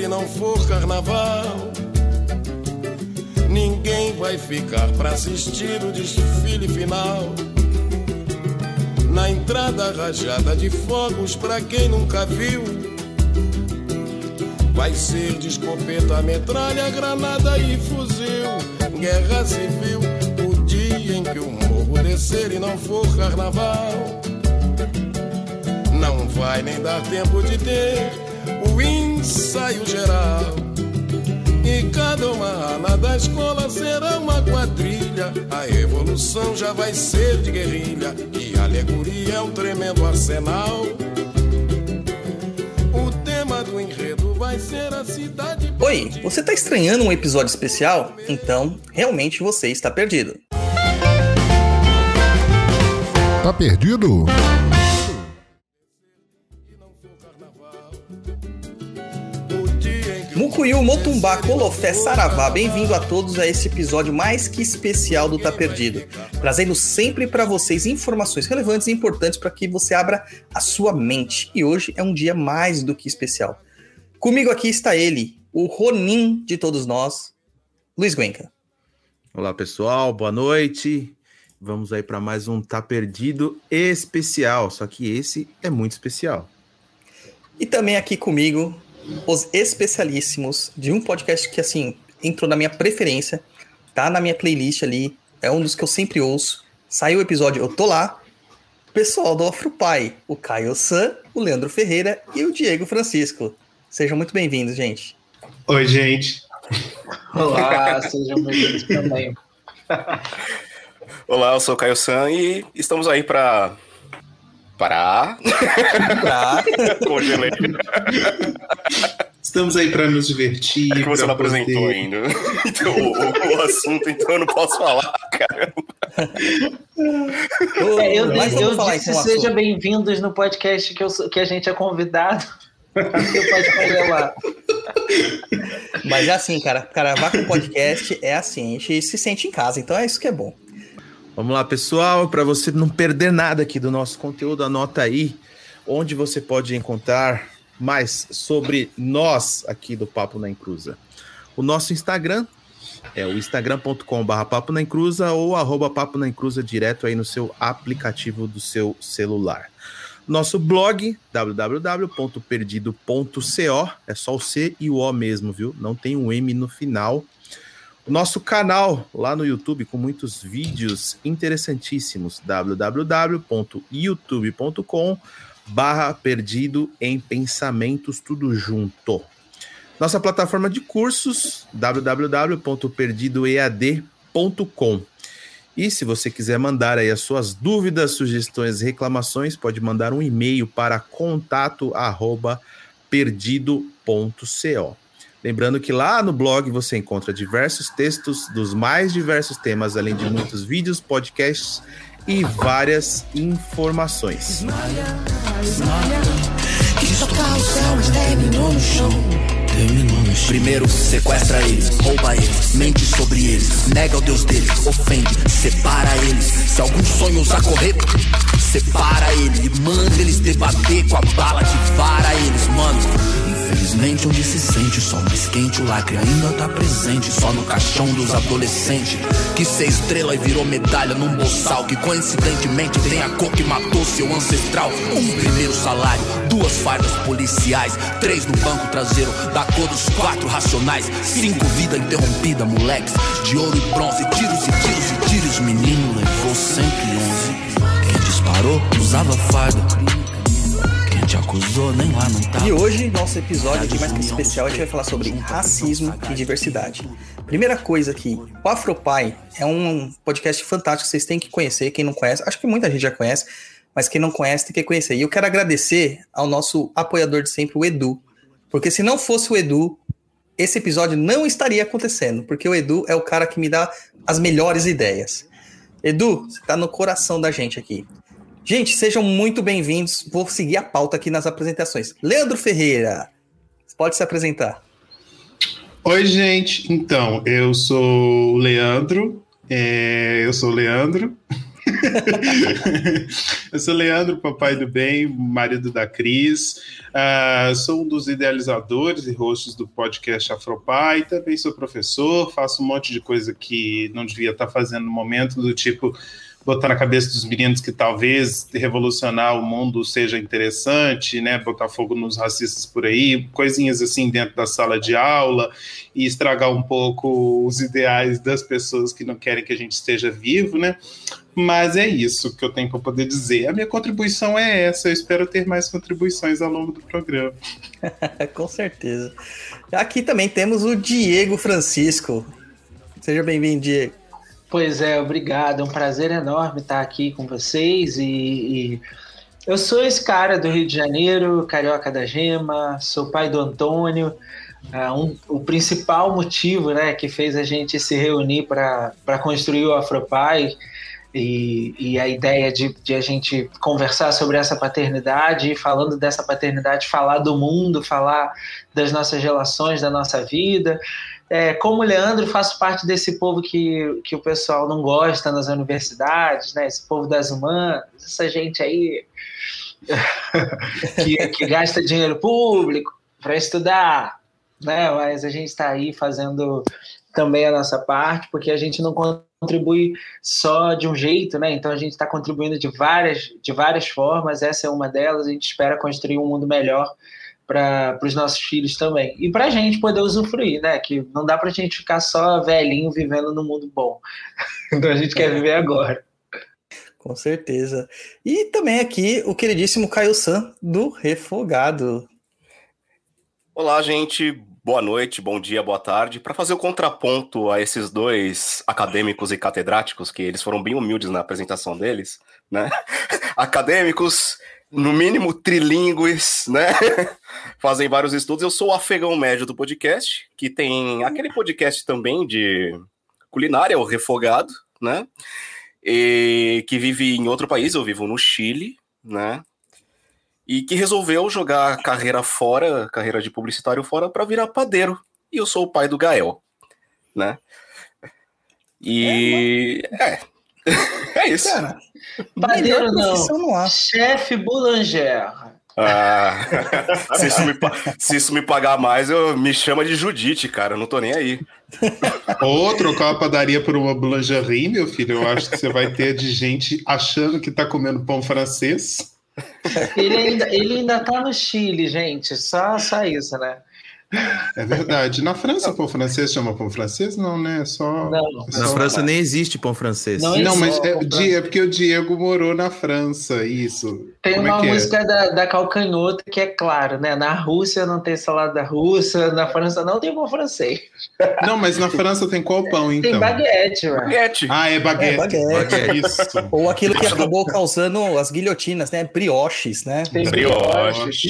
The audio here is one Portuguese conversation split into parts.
e não for carnaval, ninguém vai ficar para assistir o desfile final. Na entrada rajada de fogos, pra quem nunca viu, vai ser de escopeta, metralha, granada e fuzil. Guerra civil, o dia em que o morro descer e não for carnaval não vai nem dar tempo de ter o ensaio geral. E cada uma ala da escola será uma quadrilha. A evolução já vai ser de guerrilha. E a alegoria é um tremendo arsenal. O tema do enredo vai ser a cidade. Oi, você está estranhando um episódio especial? Então, realmente você está perdido. Tá perdido? Mucuyu, Motumbá, Colofé, Saravá, bem-vindo a todos a esse episódio mais que especial do Tá Perdido, trazendo sempre para vocês informações relevantes e importantes para que você abra a sua mente. E hoje é um dia mais do que especial. Comigo aqui está ele, o Ronin de todos nós, Luiz Guenca. Olá pessoal, boa noite. Vamos aí para mais um Tá Perdido especial, só que esse é muito especial. E também aqui comigo, os especialíssimos de um podcast que, assim, entrou na minha preferência, tá na minha playlist ali, é um dos que eu sempre ouço. Saiu o episódio, eu tô lá. Pessoal do Afropai, o Caio San, o Leandro Ferreira e o Diego Francisco. Sejam muito bem-vindos, gente. Oi, gente. Olá, sejam bem-vindos também. Olá, eu sou o Caio San e estamos aí para parar. Pra... Congelei. Estamos aí para nos divertir. É que você pra não apresentou poder- ainda. Então, o, o- o assunto, então eu não posso falar, cara. É, eu mas eu falar disse então o seja assunto. bem-vindos no podcast que, eu que a gente é convidado. Você pode congelar. Mas é assim, cara, gravar com podcast é assim, a gente se sente em casa, então é isso que é bom. Vamos lá, pessoal, para você não perder nada aqui do nosso conteúdo, anota aí onde você pode encontrar mais sobre nós aqui do Papo na Encruza. O nosso Instagram é o instagram.com.br papo na encruza ou arroba papo na encruza direto aí no seu aplicativo do seu celular. Nosso blog, www.perdido.co, é só o C e o O mesmo, viu? Não tem um M no final. Nosso canal lá no YouTube com muitos vídeos interessantíssimos, www.youtube.com barra perdido em pensamentos tudo junto. Nossa plataforma de cursos, www.perdidoead.com. E se você quiser mandar aí as suas dúvidas, sugestões, reclamações, pode mandar um e-mail para contato arroba perdido.co. Lembrando que lá no blog você encontra diversos textos dos mais diversos temas, além de muitos vídeos, podcasts e várias informações. Primeiro sequestra eles, rouba eles, mente sobre eles, nega o Deus deles, ofende, separa eles. Se algum sonho ousar correr, separa ele e manda eles debater com a bala que vara eles, mano. Infelizmente onde se sente o sol mais quente, o lacre ainda tá presente só no caixão dos adolescentes. Que ser estrela e virou medalha num bolsal que coincidentemente tem a cor que matou seu ancestral. Um primeiro salário, duas fardas policiais, três no banco traseiro da cor dos quatro racionais, cinco vida interrompida, moleques, de ouro e bronze, tiros e tiros e tiros, menino levou 111. Quem disparou usava farda. Te acusou nem lá não tava. E hoje, nosso episódio aqui mais que especial, a gente vai falar sobre racismo e diversidade. Primeira coisa aqui, o Afropai é um podcast fantástico, vocês têm que conhecer, quem não conhece, acho que muita gente já conhece, mas quem não conhece tem que conhecer. E eu quero agradecer ao nosso apoiador de sempre, o Edu, porque se não fosse o Edu, esse episódio não estaria acontecendo, porque o Edu é o cara que me dá as melhores ideias. Edu, você tá no coração da gente aqui. Gente, sejam muito bem-vindos. Vou seguir a pauta aqui nas apresentações. Leandro Ferreira, pode se apresentar. Oi, gente. Então, eu sou o Leandro. é, eu sou o Leandro. eu sou Leandro, papai do bem, marido da Cris. Uh, sou um dos idealizadores e hosts do podcast Afropai. Também sou professor, faço um monte de coisa que não devia estar fazendo no momento, do tipo botar na cabeça dos meninos que talvez revolucionar o mundo seja interessante, né? Botar fogo nos racistas por aí, coisinhas assim dentro da sala de aula e estragar um pouco os ideais das pessoas que não querem que a gente esteja vivo, né? Mas é isso que eu tenho para poder dizer. A minha contribuição é essa. Eu espero ter mais contribuições ao longo do programa. Com certeza. Aqui também temos o Diego Francisco. Seja bem-vindo, Diego. Pois é, obrigado. É um prazer enorme estar aqui com vocês. E, e, eu sou esse cara do Rio de Janeiro, carioca da Gema, sou pai do Antônio. Uh, um, o principal motivo né, que fez a gente se reunir para construir o Afropai e, e a ideia de, de, a gente conversar sobre essa paternidade, falando dessa paternidade, falar do mundo, falar das nossas relações, da nossa vida. É, como Leandro, faço parte desse povo que, que o pessoal não gosta nas universidades, né? esse povo das humanas, essa gente aí que, que gasta dinheiro público para estudar, né? mas a gente está aí fazendo também a nossa parte, porque a gente não contribui só de um jeito, né? Então a gente está contribuindo de várias, de várias formas, essa é uma delas, a gente espera construir um mundo melhor para os nossos filhos também. E para a gente poder usufruir, né? Que não dá para a gente ficar só velhinho vivendo no mundo bom. então a gente quer viver agora. Com certeza. E também aqui o queridíssimo Caio San, do Refogado. Olá, gente. Boa noite, bom dia, boa tarde. Para fazer o contraponto a esses dois acadêmicos e catedráticos, que eles foram bem humildes na apresentação deles, né? Acadêmicos no mínimo trilingües, né? Fazem vários estudos. Eu sou o afegão médio do podcast, que tem aquele podcast também de culinária, o Refogado, né? E que vive em outro país, eu vivo no Chile, né? E que resolveu jogar carreira fora, carreira de publicitário fora, para virar padeiro. E eu sou o pai do Gael, né? E. É, é, é isso. Cara, Padeiro não. Chefe Boulanger. Ah, se, isso me, se isso me pagar mais, eu me chama de Judite, cara. Eu não tô nem aí. Ou trocar a padaria por uma boulangerie, meu filho. Eu acho que você vai ter de gente achando que tá comendo pão francês. Ele ainda, ele ainda tá no Chile, gente. Só, só isso, né? É verdade. Na França, pão francês chama pão francês? Não, né? É só. Não, na França nem existe pão francês. Não, não mas é, é, porque o Diego morou na França, isso. Tem Como é uma é música é? da, da Calcanhoto que é claro, né? Na Rússia não tem salada russa, na França não tem pão francês. Não, mas na França tem qual pão, então? Tem baguete, mano. Baguete. Ah, é baguete. É baguete. baguete. Isso. Ou aquilo que acabou causando as guilhotinas, né? Brioches, né? Tem brioches,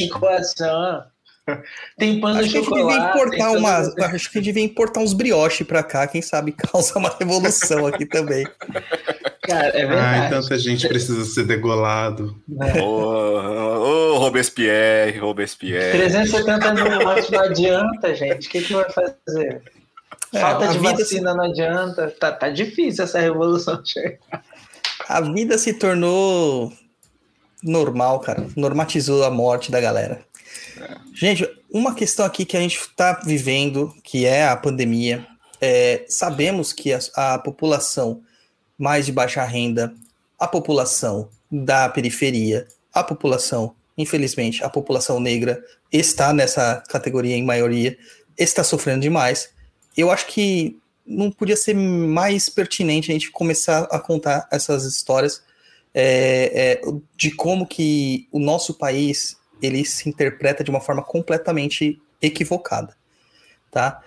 tem pão de chocolate. Que importar uma, acho que devia importar uns brioches pra cá, quem sabe causa uma revolução aqui também. Cara, é verdade. Ai, tanta gente precisa ser degolado. É. Ô, oh, Robespierre, Robespierre. 370 mil mortes não adianta, gente. O que, que vai fazer? É, Falta de vacina se... não adianta. Tá, tá difícil essa revolução chegar. A vida se tornou normal, cara. Normatizou a morte da galera. Gente, uma questão aqui que a gente está vivendo, que é a pandemia, é, sabemos que a, a, população mais de baixa renda, a população da periferia, a população, infelizmente, a população negra está nessa categoria em maioria, está sofrendo demais. Eu acho que não podia ser mais pertinente a gente começar a contar essas histórias é, é, de como que o nosso país ele se interpreta de uma forma completamente equivocada, tá?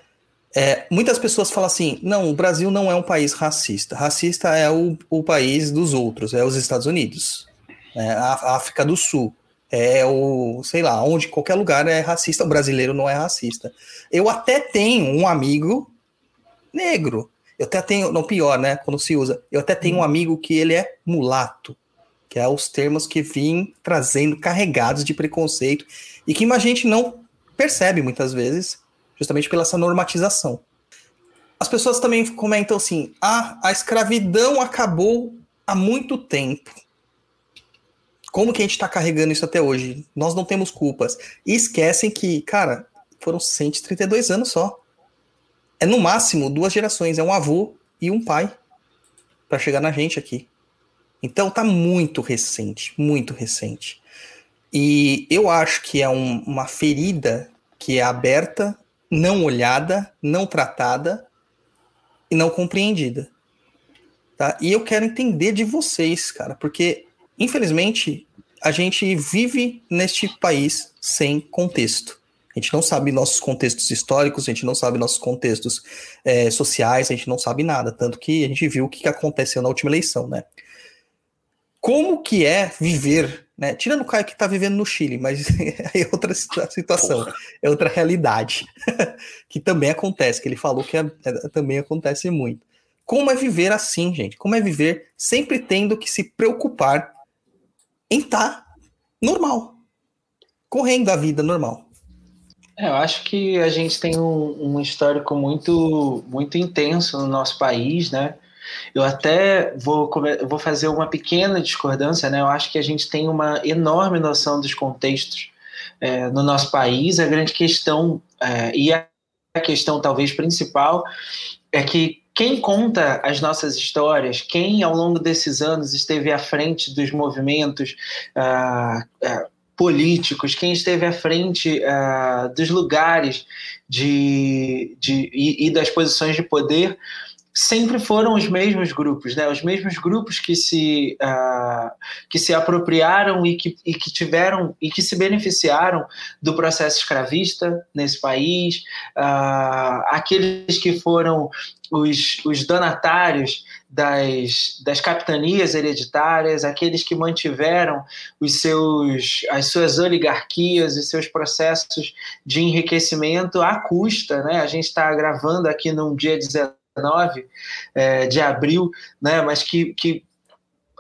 É, muitas pessoas falam assim, não, o Brasil não é um país racista. Racista é o, o país dos outros, é os Estados Unidos, é a África do Sul, é o, sei lá, onde qualquer lugar é racista, o brasileiro não é racista. Eu até tenho um amigo negro, eu até tenho, não pior, né, quando se usa, eu até tenho um amigo que ele é mulato que é os termos que vêm trazendo carregados de preconceito e que a gente não percebe muitas vezes, justamente pela essa normatização. As pessoas também comentam assim: ah, a escravidão acabou há muito tempo. Como que a gente está carregando isso até hoje? Nós não temos culpas. E esquecem que, cara, foram 132 anos só. É no máximo duas gerações, é um avô e um pai para chegar na gente aqui. Então tá muito recente, muito recente. E eu acho que é um, uma ferida que é aberta, não olhada, não tratada e não compreendida. Tá? E eu quero entender de vocês, cara, porque infelizmente a gente vive neste país sem contexto. A gente não sabe nossos contextos históricos, a gente não sabe nossos contextos é, sociais, a gente não sabe nada. Tanto que a gente viu o que aconteceu na última eleição, né? Como que é viver né? Tirando o Caio que está vivendo no Chile, mas é outra situação, Porra. é outra realidade que também acontece, que ele falou que é, é, também acontece muito. Como é viver assim, gente? Como é viver sempre tendo que se preocupar em estar tá normal, correndo a vida normal? É, eu acho que a gente tem um, um histórico muito, muito intenso no nosso país, né? Eu até vou, vou fazer uma pequena discordância, né? Eu acho que a gente tem uma enorme noção dos contextos é, no nosso país. A grande questão, é, e a questão talvez principal, é que quem conta as nossas histórias, quem ao longo desses anos esteve à frente dos movimentos ah, ah, políticos, quem esteve à frente ah, dos lugares de, de, e, e das posições de poder, sempre foram os mesmos grupos, né? Os mesmos grupos que se uh, que se apropriaram e que, e que tiveram e que se beneficiaram do processo escravista nesse país, uh, aqueles que foram os, os donatários das, das capitanias hereditárias, aqueles que mantiveram os seus, as suas oligarquias e seus processos de enriquecimento à custa, né? A gente está gravando aqui num dia 19 19 é, de abril, né, mas que, que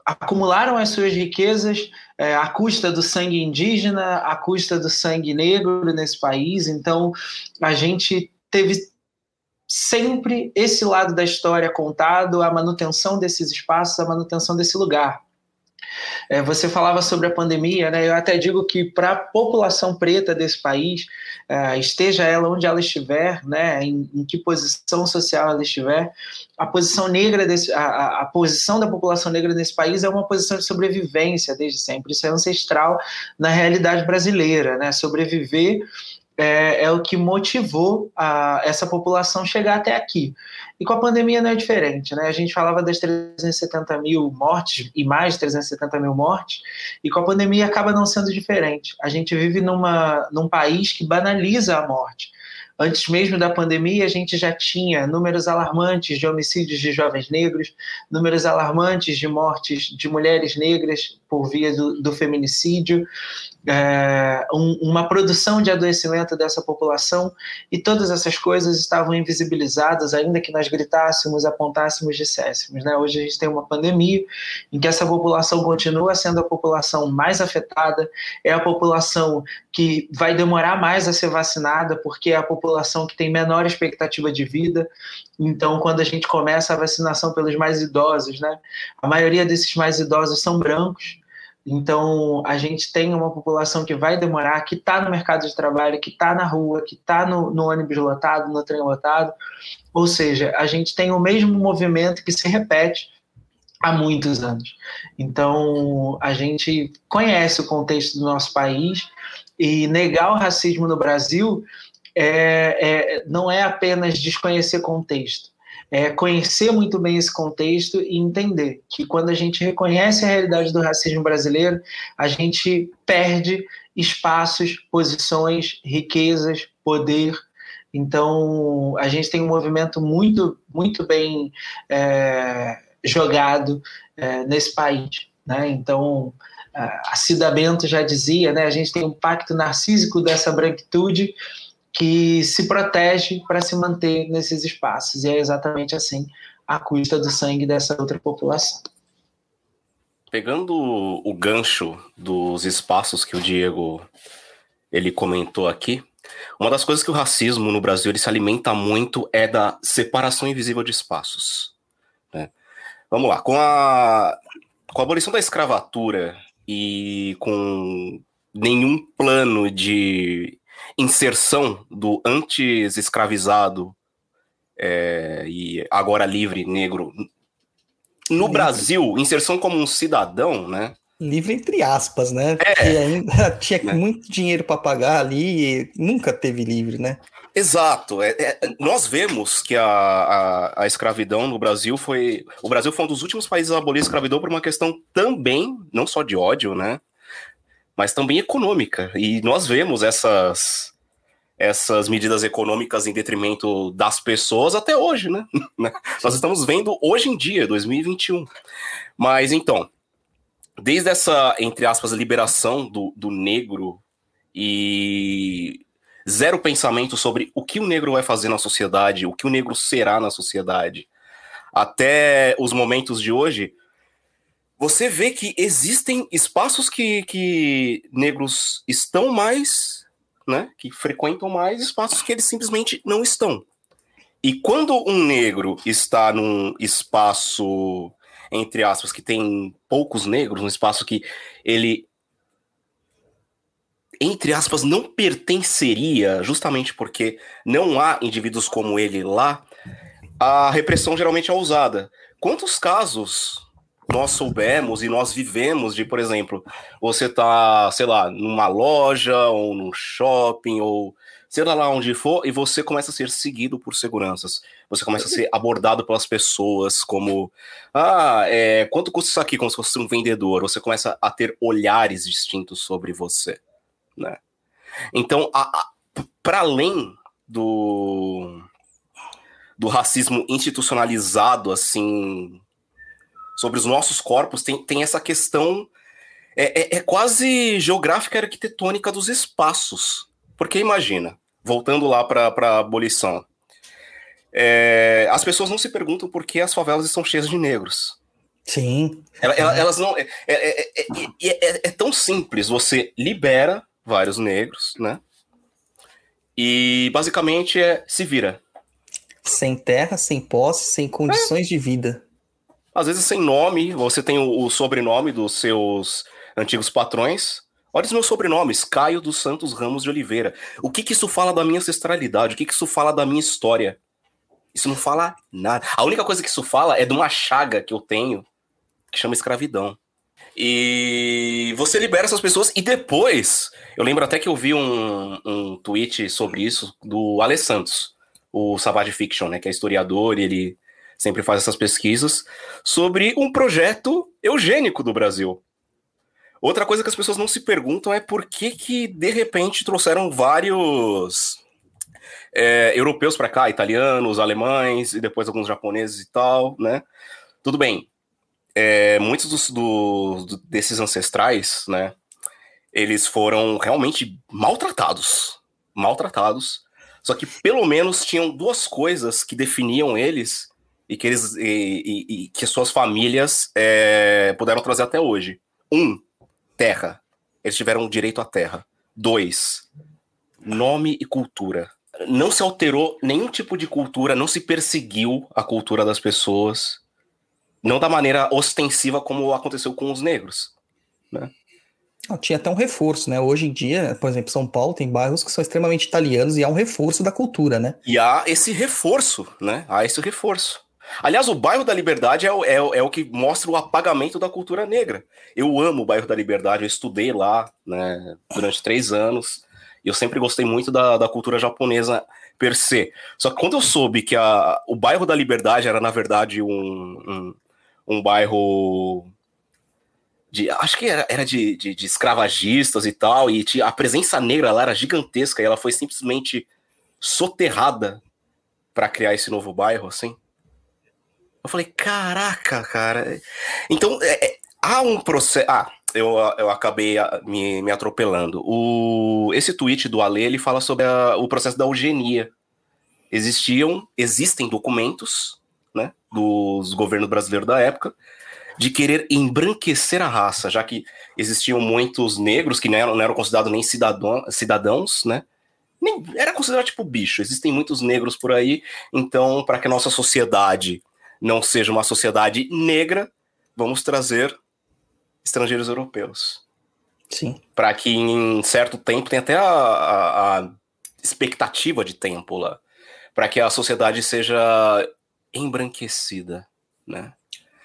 acumularam as suas riquezas é, à custa do sangue indígena, à custa do sangue negro nesse país. Então, a gente teve sempre esse lado da história contado, a manutenção desses espaços, a manutenção desse lugar. É, você falava sobre a pandemia, né? Eu até digo que para a população preta desse país, é, esteja ela onde ela estiver, né? Em, em, que posição social ela estiver, a posição negra desse, a, a, posição da população negra nesse país é uma posição de sobrevivência desde sempre. Isso é ancestral na realidade brasileira, né? Sobreviver é, é, o que motivou a, essa população chegar até aqui. E com a pandemia não é diferente, né? A gente falava das 370 mil mortes e mais de 370 mil mortes, e com a pandemia acaba não sendo diferente. A gente vive numa, num país que banaliza a morte. Antes mesmo da pandemia, a gente já tinha números alarmantes de homicídios de jovens negros, números alarmantes de mortes de mulheres negras por via do, do feminicídio, é, um, uma produção de adoecimento dessa população e todas essas coisas estavam invisibilizadas, ainda que nós gritássemos, apontássemos, disséssemos. Né? Hoje a gente tem uma pandemia em que essa população continua sendo a população mais afetada, é a população que vai demorar mais a ser vacinada, porque é a população que tem menor expectativa de vida. Então, quando a gente começa a vacinação pelos mais idosos, né? a maioria desses mais idosos são brancos, então, a gente tem uma população que vai demorar, que está no mercado de trabalho, que está na rua, que está no, no, ônibus lotado, no trem lotado. Ou seja, a gente tem o mesmo movimento que se repete há muitos anos. Então, a gente conhece o contexto do nosso país e negar o racismo no Brasil é, é, não é apenas desconhecer contexto é conhecer muito bem esse contexto e entender que quando a gente reconhece a realidade do racismo brasileiro, a gente perde espaços, posições, riquezas, poder. Então, a gente tem um movimento muito, muito bem é, jogado é, nesse país. Né? Então, a Cida Bento já dizia, né, a gente tem um pacto narcísico dessa branquitude que se protege para se manter nesses espaços. E é exatamente assim, a custa do sangue dessa outra população. Pegando o gancho dos espaços que o Diego ele comentou aqui, uma das coisas que o racismo no Brasil ele se alimenta muito é da separação invisível de espaços. Né? Vamos lá, com a com a abolição da escravatura e com nenhum plano de inserção do antes escravizado é, e agora livre negro no Brasil, inserção como um cidadão, né? Livre entre aspas, né? É. Porque ainda tinha Né? muito dinheiro para pagar ali e nunca teve livre, né? Exato. É, é, nós vemos que a, a, a escravidão no Brasil foi. O Brasil foi um dos últimos países a abolir a escravidão por uma questão também, não só de ódio, né? Mas também econômica. E nós vemos essas, essas medidas econômicas em detrimento das pessoas até hoje, né? Nós estamos vendo hoje em dia, 2021. Mas então, desde essa, entre aspas, liberação do, do negro e zero pensamento sobre o que o negro vai fazer na sociedade, o que o negro será na sociedade, até os momentos de hoje, você vê que existem espaços que, que negros estão mais, né, que frequentam mais, espaços que eles simplesmente não estão. E quando um negro está num espaço, entre aspas, que tem poucos negros, um espaço que ele entre aspas, não pertenceria, justamente porque não há indivíduos como ele lá, a repressão geralmente é usada. Quantos casos nós soubemos e nós vivemos de, por exemplo, você tá, sei lá, numa loja ou num shopping ou sei lá onde for e você começa a ser seguido por seguranças. Você começa a ser abordado pelas pessoas como, ah, é, quanto custa isso aqui? Como se fosse um vendedor. Você começa a ter olhares distintos sobre você né? Então, para além do, do racismo institucionalizado, assim, sobre os nossos corpos, tem, tem essa questão, é, é, é quase geográfica e arquitetônica dos espaços. Porque imagina, voltando lá para a abolição, é, as pessoas não se perguntam por que as favelas estão cheias de negros. Sim. Elas, elas não. É, é, é, é, tão simples. Você libera vários negros, né? E basicamente é se vira. Sem terra, sem posse, sem condições de vida. Às vezes sem nome, você tem o, o sobrenome dos seus antigos patrões. Olha os meus sobrenomes, Caio dos Santos Ramos de Oliveira. O que, que isso fala da minha ancestralidade? O que, que isso fala da minha história? Isso não fala nada. A única coisa que isso fala é de uma chaga que eu tenho que chama escravidão. E você libera essas pessoas e depois, eu lembro até que eu vi um, um tweet sobre isso do Ale Santos, o Savage Fiction, né, que é historiador e ele sempre faz essas pesquisas sobre um projeto eugênico do Brasil. Outra coisa que as pessoas não se perguntam é por que que de repente trouxeram vários é, europeus para cá, italianos, alemães e depois alguns japoneses e tal, né? Tudo bem, é, muitos dos, do, desses ancestrais, né, eles foram realmente maltratados, maltratados. Só que pelo menos tinham duas coisas que definiam eles e que eles e, e, e que suas famílias é, puderam trazer até hoje. Um, terra. Eles tiveram direito à terra. Dois, nome e cultura. Não se alterou nenhum tipo de cultura, não se perseguiu a cultura das pessoas não da maneira ostensiva como aconteceu com os negros, né? Não, tinha até um reforço, né? Hoje em dia, por exemplo, São Paulo tem bairros que são extremamente italianos e há um reforço da cultura, né? E há esse reforço, né? Há esse reforço. Aliás, o bairro da Liberdade é o, é, é o que mostra o apagamento da cultura negra. Eu amo o bairro da Liberdade, eu estudei lá né, durante três anos. E eu sempre gostei muito da, da cultura japonesa per se. Só que quando eu soube que a, o bairro da Liberdade era, na verdade, um, um um bairro de acho que era, era de, de, de, escravagistas e tal, e tinha, a presença negra lá era gigantesca e ela foi simplesmente soterrada para criar esse novo bairro, assim. Eu falei, caraca, cara. Então, é, é, há um processo. Ah, eu, eu acabei me, me atropelando. O, esse tweet do Ale ele fala sobre a, o processo da eugenia. Existiam, existem documentos né, dos governos brasileiros da época, de querer embranquecer a raça, já que existiam muitos negros que não eram, não eram considerados nem cidadão, cidadãos, né? Nem, era considerado tipo bicho. Existem muitos negros por aí, então, para que a nossa sociedade não seja uma sociedade negra, vamos trazer estrangeiros europeus. Sim. Para que em certo tempo tem até a, a, a expectativa de tempo lá, para que a sociedade seja embranquecida, né?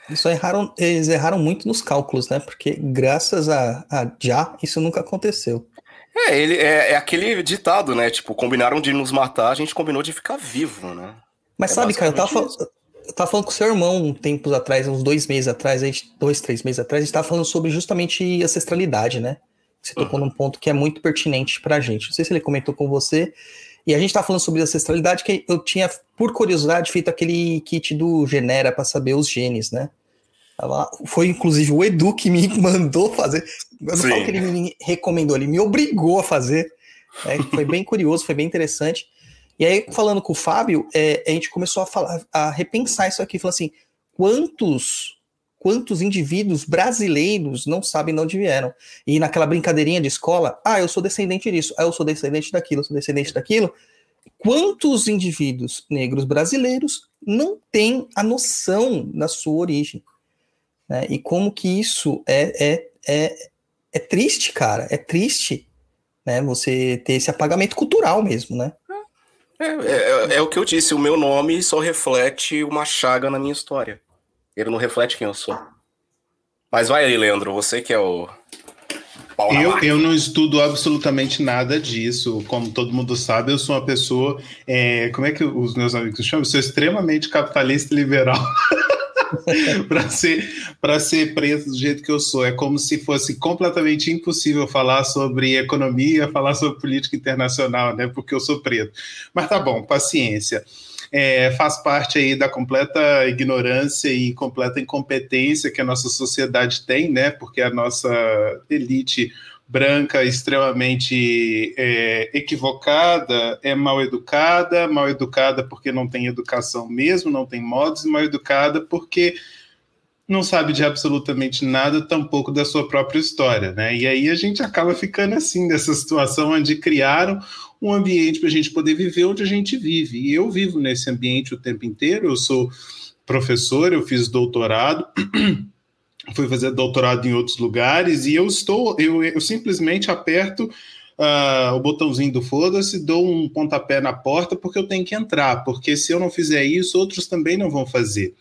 Isso erraram, eles erraram muito nos cálculos, né? Porque graças a, a já isso nunca aconteceu. É, ele é, é, aquele ditado, né? Tipo, combinaram de nos matar, a gente combinou de ficar vivo, né? Mas É sabe, cara, eu tava, eu tava falando com o seu irmão um tempos atrás, uns dois meses atrás, dois, três meses atrás, a gente tava falando sobre justamente ancestralidade, né? Você tocou num ponto que é muito pertinente pra gente. Não sei se ele comentou com você. E a gente tava falando sobre ancestralidade, que eu tinha, por curiosidade, feito aquele kit do Genera pra saber os genes, né? Foi inclusive o Edu que me mandou fazer. Eu não Sim. falo que ele me recomendou, ele me obrigou a fazer. né? Foi bem curioso, foi bem interessante. E aí, falando com o Fábio, é, a gente começou a, falar, a repensar isso aqui, falando assim, quantos quantos indivíduos brasileiros não sabem de onde vieram? E naquela brincadeirinha de escola, ah, eu sou descendente disso, ah, eu sou descendente daquilo, eu sou descendente daquilo. Quantos indivíduos negros brasileiros não têm a noção da sua origem? né? E como que isso é, é, é, é triste, cara, é triste, né? Você ter esse apagamento cultural mesmo, né? É, é- é o que eu disse, o meu nome só reflete uma chaga na minha história. Ele não reflete quem eu sou. Mas vai aí, Leandro, você que é o. Eu, eu não estudo absolutamente nada disso. Como todo mundo sabe, eu sou uma pessoa. é, como é que os meus amigos chamam? Eu sou extremamente capitalista e liberal. para ser para ser preto do jeito que eu sou. É como se fosse completamente impossível falar sobre economia falar sobre política internacional né? Porque eu sou preto. Mas tá bom paciência. É, faz parte aí da completa ignorância e completa incompetência que a nossa sociedade tem né? Porque a nossa elite branca extremamente é, equivocada, é mal educada, mal educada porque não tem educação mesmo, não tem modos, mal educada porque não sabe de absolutamente nada, tampouco da sua própria história, né? E aí a gente acaba ficando assim, nessa situação onde criaram um ambiente para a gente poder viver onde a gente vive. E eu vivo nesse ambiente o tempo inteiro, eu sou professor, eu fiz doutorado, fui fazer doutorado em outros lugares e eu estou, eu, eu simplesmente aperto uh, o botãozinho do foda-se, dou um pontapé na porta porque eu tenho que entrar, porque se eu não fizer isso, outros também não vão fazer.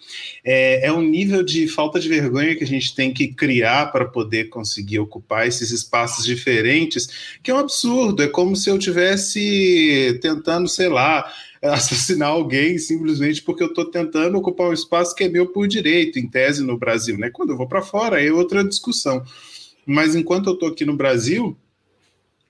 É, é um nível de falta de vergonha que a gente tem que criar para poder conseguir ocupar esses espaços diferentes, que é um absurdo. É como se eu tivesse tentando, sei lá, assassinar alguém simplesmente porque eu estou tentando ocupar um espaço que é meu por direito, em tese no Brasil. Né? Quando eu vou para fora, é outra discussão. Mas enquanto eu estou aqui no Brasil,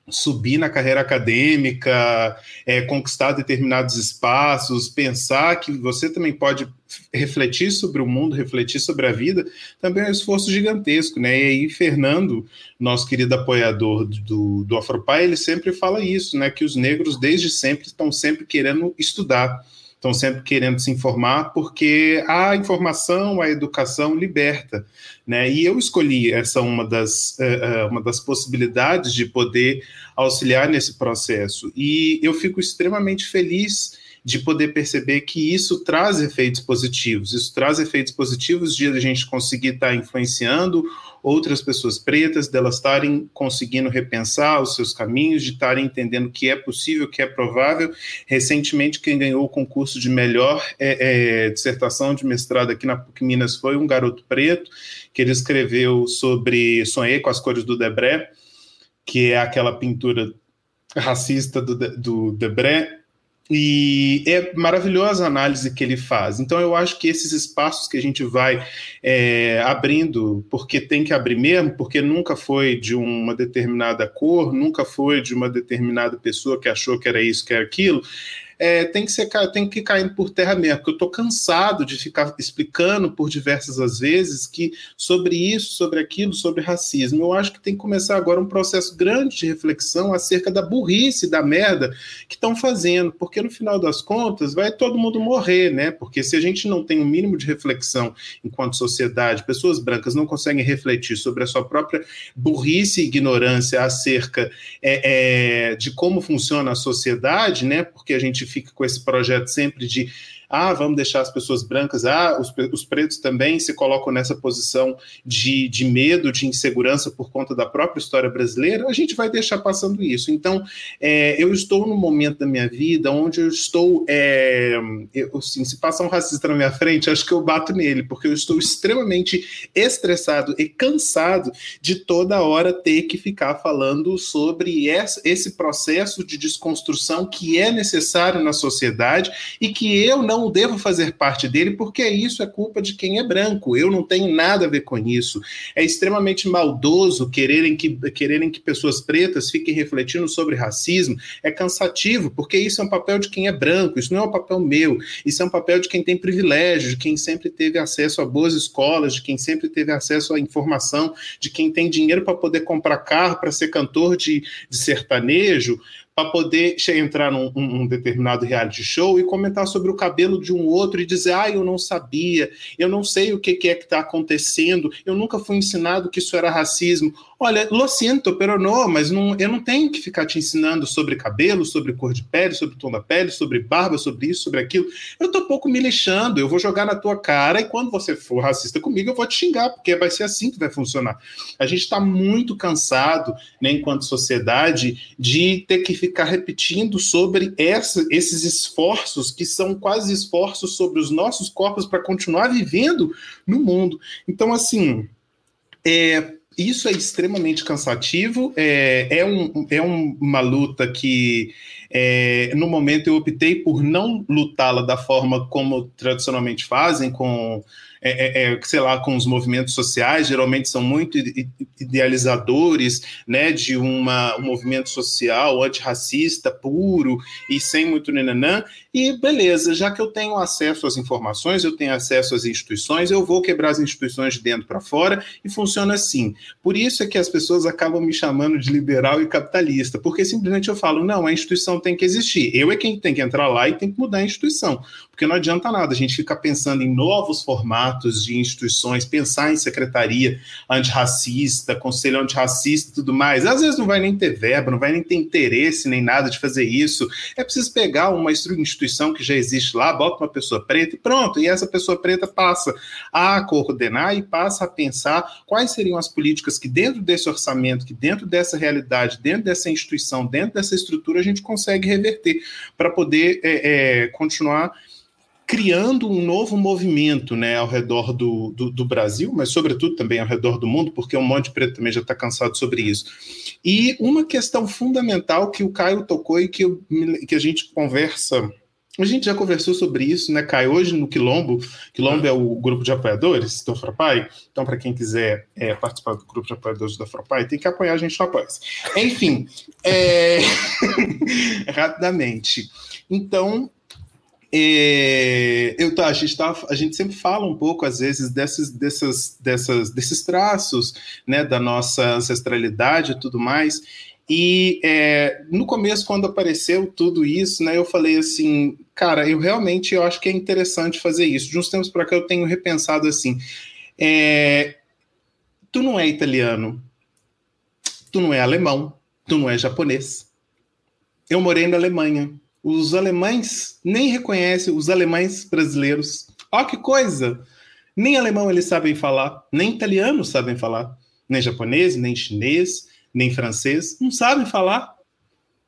subir na carreira acadêmica, é, conquistar determinados espaços, pensar que você também pode refletir sobre o mundo, refletir sobre a vida, também é um esforço gigantesco, né? E aí, Fernando, nosso querido apoiador do, do Afropai, ele sempre fala isso, né? Que os negros, desde sempre, estão sempre querendo estudar, estão sempre querendo se informar, porque a informação, a educação liberta, né? E eu escolhi essa uma das, uh, uma das possibilidades de poder auxiliar nesse processo. E eu fico extremamente feliz de poder perceber que isso traz efeitos positivos. Isso traz efeitos positivos de a gente conseguir estar influenciando outras pessoas pretas, delas estarem conseguindo repensar os seus caminhos, de estarem entendendo que é possível, que é provável. Recentemente, quem ganhou o concurso de melhor é, é, dissertação de mestrado aqui na PUC Minas foi um garoto preto, que ele escreveu sobre Sonhei com as cores do Debré, que é aquela pintura racista do, do Debré, e é maravilhosa a análise que ele faz. Então, eu acho que esses espaços que a gente vai é, abrindo, porque tem que abrir mesmo, porque nunca foi de uma determinada cor, nunca foi de uma determinada pessoa que achou que era isso, que era aquilo. É, tem, que ser, tem que ir caindo por terra mesmo, porque eu estou cansado de ficar explicando por diversas as vezes que sobre isso, sobre aquilo, sobre racismo. Eu acho que tem que começar agora um processo grande de reflexão acerca da burrice, da merda que estão fazendo, porque no final das contas vai todo mundo morrer, né? Porque se a gente não tem um mínimo de reflexão enquanto sociedade, pessoas brancas não conseguem refletir sobre a sua própria burrice e ignorância acerca é, é, de como funciona a sociedade, né? Porque a gente fica com esse projeto sempre de ah, vamos deixar as pessoas brancas, ah, os, os pretos também se colocam nessa posição de, de medo, de insegurança por conta da própria história brasileira, a gente vai deixar passando isso. Então, é, eu estou num momento da minha vida onde eu estou, é, eu, assim, se passar um racista na minha frente, acho que eu bato nele, porque eu estou extremamente estressado e cansado de toda hora ter que ficar falando sobre esse processo de desconstrução que é necessário na sociedade e que eu não devo fazer parte dele, porque isso é culpa de quem é branco. Eu não tenho nada a ver com isso. É extremamente maldoso quererem que, quererem que pessoas pretas fiquem refletindo sobre racismo. É cansativo, porque isso é um papel de quem é branco, isso não é um papel meu. Isso é um papel de quem tem privilégio, de quem sempre teve acesso a boas escolas, de quem sempre teve acesso à informação, de quem tem dinheiro para poder comprar carro, para ser cantor de, de sertanejo, para poder entrar num um, um determinado reality show e comentar sobre o cabelo de um outro e dizer, ah, eu não sabia, eu não sei o que, que é que está acontecendo, eu nunca fui ensinado que isso era racismo. Olha, lo siento, pero no, mas não, eu não tenho que ficar te ensinando sobre cabelo, sobre cor de pele, sobre tom da pele, sobre barba, sobre isso, sobre aquilo. Eu tô pouco me lixando, eu vou jogar na tua cara e quando você for racista comigo, eu vou te xingar, porque vai ser assim que vai funcionar. A gente está muito cansado, né, enquanto sociedade, de ter que ficar repetindo sobre essa, esses esforços, que são quase esforços sobre os nossos corpos para continuar vivendo no mundo. Então, assim. É, isso é extremamente cansativo, é, é, um, é um, uma luta que, é, no momento, eu optei por não lutá-la da forma como tradicionalmente fazem, com é, é, é, sei lá, com os movimentos sociais, geralmente são muito idealizadores, né, de uma, um movimento social antirracista puro e sem muito nenanã, e beleza, já que eu tenho acesso às informações, eu tenho acesso às instituições, eu vou quebrar as instituições de dentro para fora e funciona assim. Por isso é que as pessoas acabam me chamando de liberal e capitalista, porque simplesmente eu falo, não, a instituição tem que existir. Eu é quem tem que entrar lá e tem que mudar a instituição, porque não adianta nada a gente ficar pensando em novos formatos de instituições, pensar em secretaria antirracista, conselho antirracista e tudo mais. Às vezes não vai nem ter verba, não vai nem ter interesse nem nada de fazer isso. É preciso pegar uma instituição que já existe lá, bota uma pessoa preta e pronto, e essa pessoa preta passa a coordenar e passa a pensar quais seriam as políticas que dentro desse orçamento, que dentro dessa realidade, dentro dessa instituição, dentro dessa estrutura, a gente consegue reverter para poder é, é, continuar criando um novo movimento né, ao redor do, do, do, Brasil, mas sobretudo também ao redor do mundo, porque um monte de preto também já está cansado sobre isso. E uma questão fundamental que o Caio tocou e que, eu, que a gente conversa a gente já conversou sobre isso, né, Caio? Hoje no Quilombo, Quilombo é o grupo de apoiadores do Afropai, então para quem quiser é, participar do grupo de apoiadores do Afropai, tem que apoiar a gente no Apoia. Enfim, é... rapidamente. Então, eu, tá, a, gente tá, a gente sempre fala um pouco, às vezes, desses, dessas, dessas, desses traços né, da nossa ancestralidade e tudo mais, e é, no começo, quando apareceu tudo isso, né, eu falei assim, cara, eu realmente eu acho que é interessante fazer isso. De uns tempos para cá eu tenho repensado assim, é, tu não é italiano, tu não é alemão, tu não é japonês. Eu morei na Alemanha. Os alemães nem reconhecem os alemães brasileiros. Ó que coisa! Nem alemão eles sabem falar, nem italiano sabem falar, nem japonês, nem chinês nem francês, não sabem falar,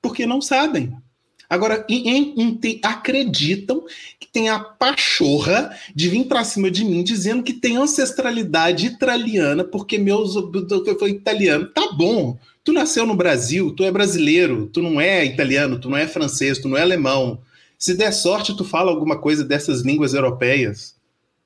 porque não sabem. Agora, em, em, em, acreditam que tem a pachorra de vir para cima de mim dizendo que tem ancestralidade italiana, porque meus eu foi italiano. Tá bom. Tu nasceu no Brasil, tu é brasileiro, tu não é italiano, tu não é francês, tu não é alemão. Se der sorte, tu fala alguma coisa dessas línguas europeias.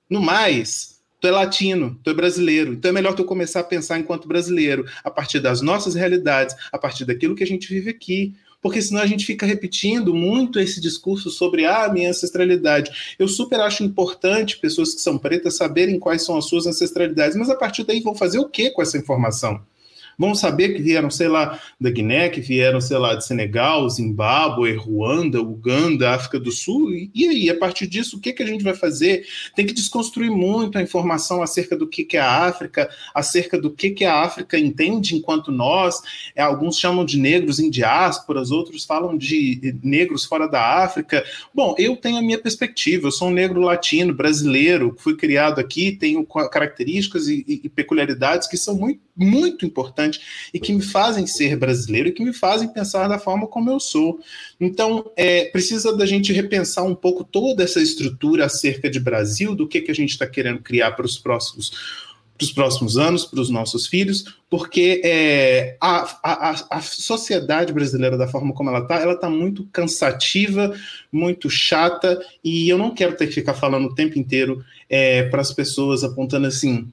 No mais, tu é latino, tu é brasileiro. Então é melhor tu começar a pensar enquanto brasileiro, a partir das nossas realidades, a partir daquilo que a gente vive aqui. Porque senão a gente fica repetindo muito esse discurso sobre ah, minha ancestralidade. Eu super acho importante pessoas que são pretas saberem quais são as suas ancestralidades, mas a partir daí vão fazer o que com essa informação? Vão saber que vieram, sei lá, da Guiné, que vieram, sei lá, de Senegal, Zimbábue, Ruanda, Uganda, África do Sul. E, e aí, a partir disso, o que, que a gente vai fazer? Tem que desconstruir muito a informação acerca do que, que é a África, acerca do que, que a África entende enquanto nós. É, alguns chamam de negros em diásporas, outros falam de negros fora da África. Bom, eu tenho a minha perspectiva. Eu sou um negro latino, brasileiro, fui criado aqui, tenho características e, e, e peculiaridades que são muito, muito importantes e que me fazem ser brasileiro e que me fazem pensar da forma como eu sou. Então, é, precisa da gente repensar um pouco toda essa estrutura acerca de Brasil, do que, que a gente está querendo criar para os próximos para os próximos anos, para os nossos filhos, porque é, a, a, a sociedade brasileira, da forma como ela está, ela está muito cansativa, muito chata, e eu não quero ter que ficar falando o tempo inteiro é, para as pessoas apontando assim: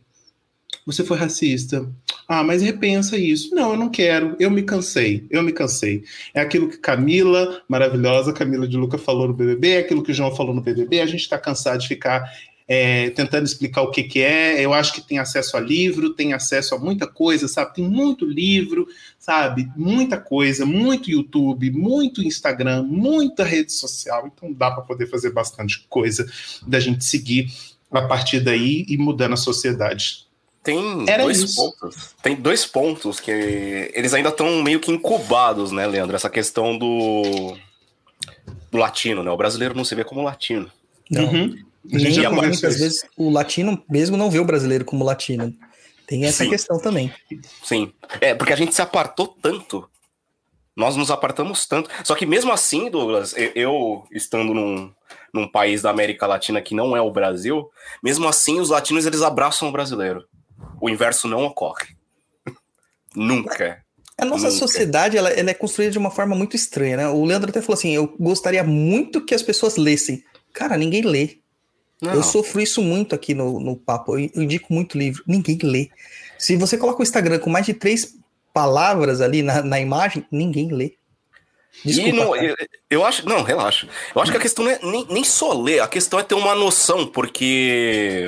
você foi racista. Ah, mas repensa isso. Não, eu não quero. Eu me cansei. Eu me cansei. É aquilo que Camila, maravilhosa, Camila de Luca falou no BBB, é aquilo que o João falou no BBB. A gente está cansado de ficar é, tentando explicar o que, que é. Eu acho que tem acesso a livro, tem acesso a muita coisa, sabe? Tem muito livro, sabe? Muita coisa, muito YouTube, muito Instagram, muita rede social. Então dá para poder fazer bastante coisa da gente seguir a partir daí e mudando a sociedade. Tem Era dois isso. pontos. Tem dois pontos que eles ainda estão meio que incubados, né, Leandro? Essa questão do, do latino, né? O brasileiro não se vê como latino. Não. Uhum. Nem, muitas vezes o latino mesmo não vê o brasileiro como latino. Tem essa Sim. questão também. Sim. É, porque a gente se apartou tanto. Nós nos apartamos tanto. Só que mesmo assim, Douglas, eu estando num, num país da América Latina que não é o Brasil, mesmo assim os latinos eles abraçam o brasileiro. O inverso não ocorre. Nunca. A nossa Nunca. sociedade ela, ela, é construída de uma forma muito estranha, né? O Leandro até falou assim: eu gostaria muito que as pessoas lessem. Cara, ninguém lê. Não. Eu sofro isso muito aqui no, no papo. Eu, eu indico muito livro. Ninguém lê. Se você coloca o Instagram com mais de três palavras ali na, na imagem, ninguém lê. Desculpa, não, eu, eu, acho. Não, relaxa. Eu acho que a questão não é nem, nem só ler, a questão é ter uma noção, porque.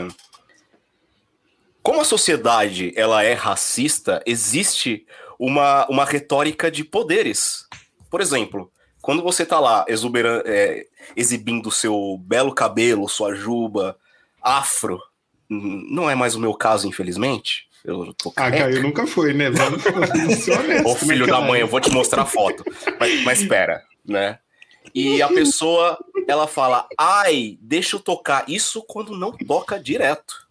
Como a sociedade ela é racista, existe uma, uma retórica de poderes. Por exemplo, quando você tá lá exuberando, é, exibindo seu belo cabelo, sua juba, afro, não é mais o meu caso, infelizmente. Eu tô ah, Caio nunca foi, né? Vamos, ser honesto, Ô filho da mãe, eu vou te mostrar a foto. mas, mas espera, né? E a pessoa, ela fala, ai, deixa eu tocar. Isso quando não toca direto.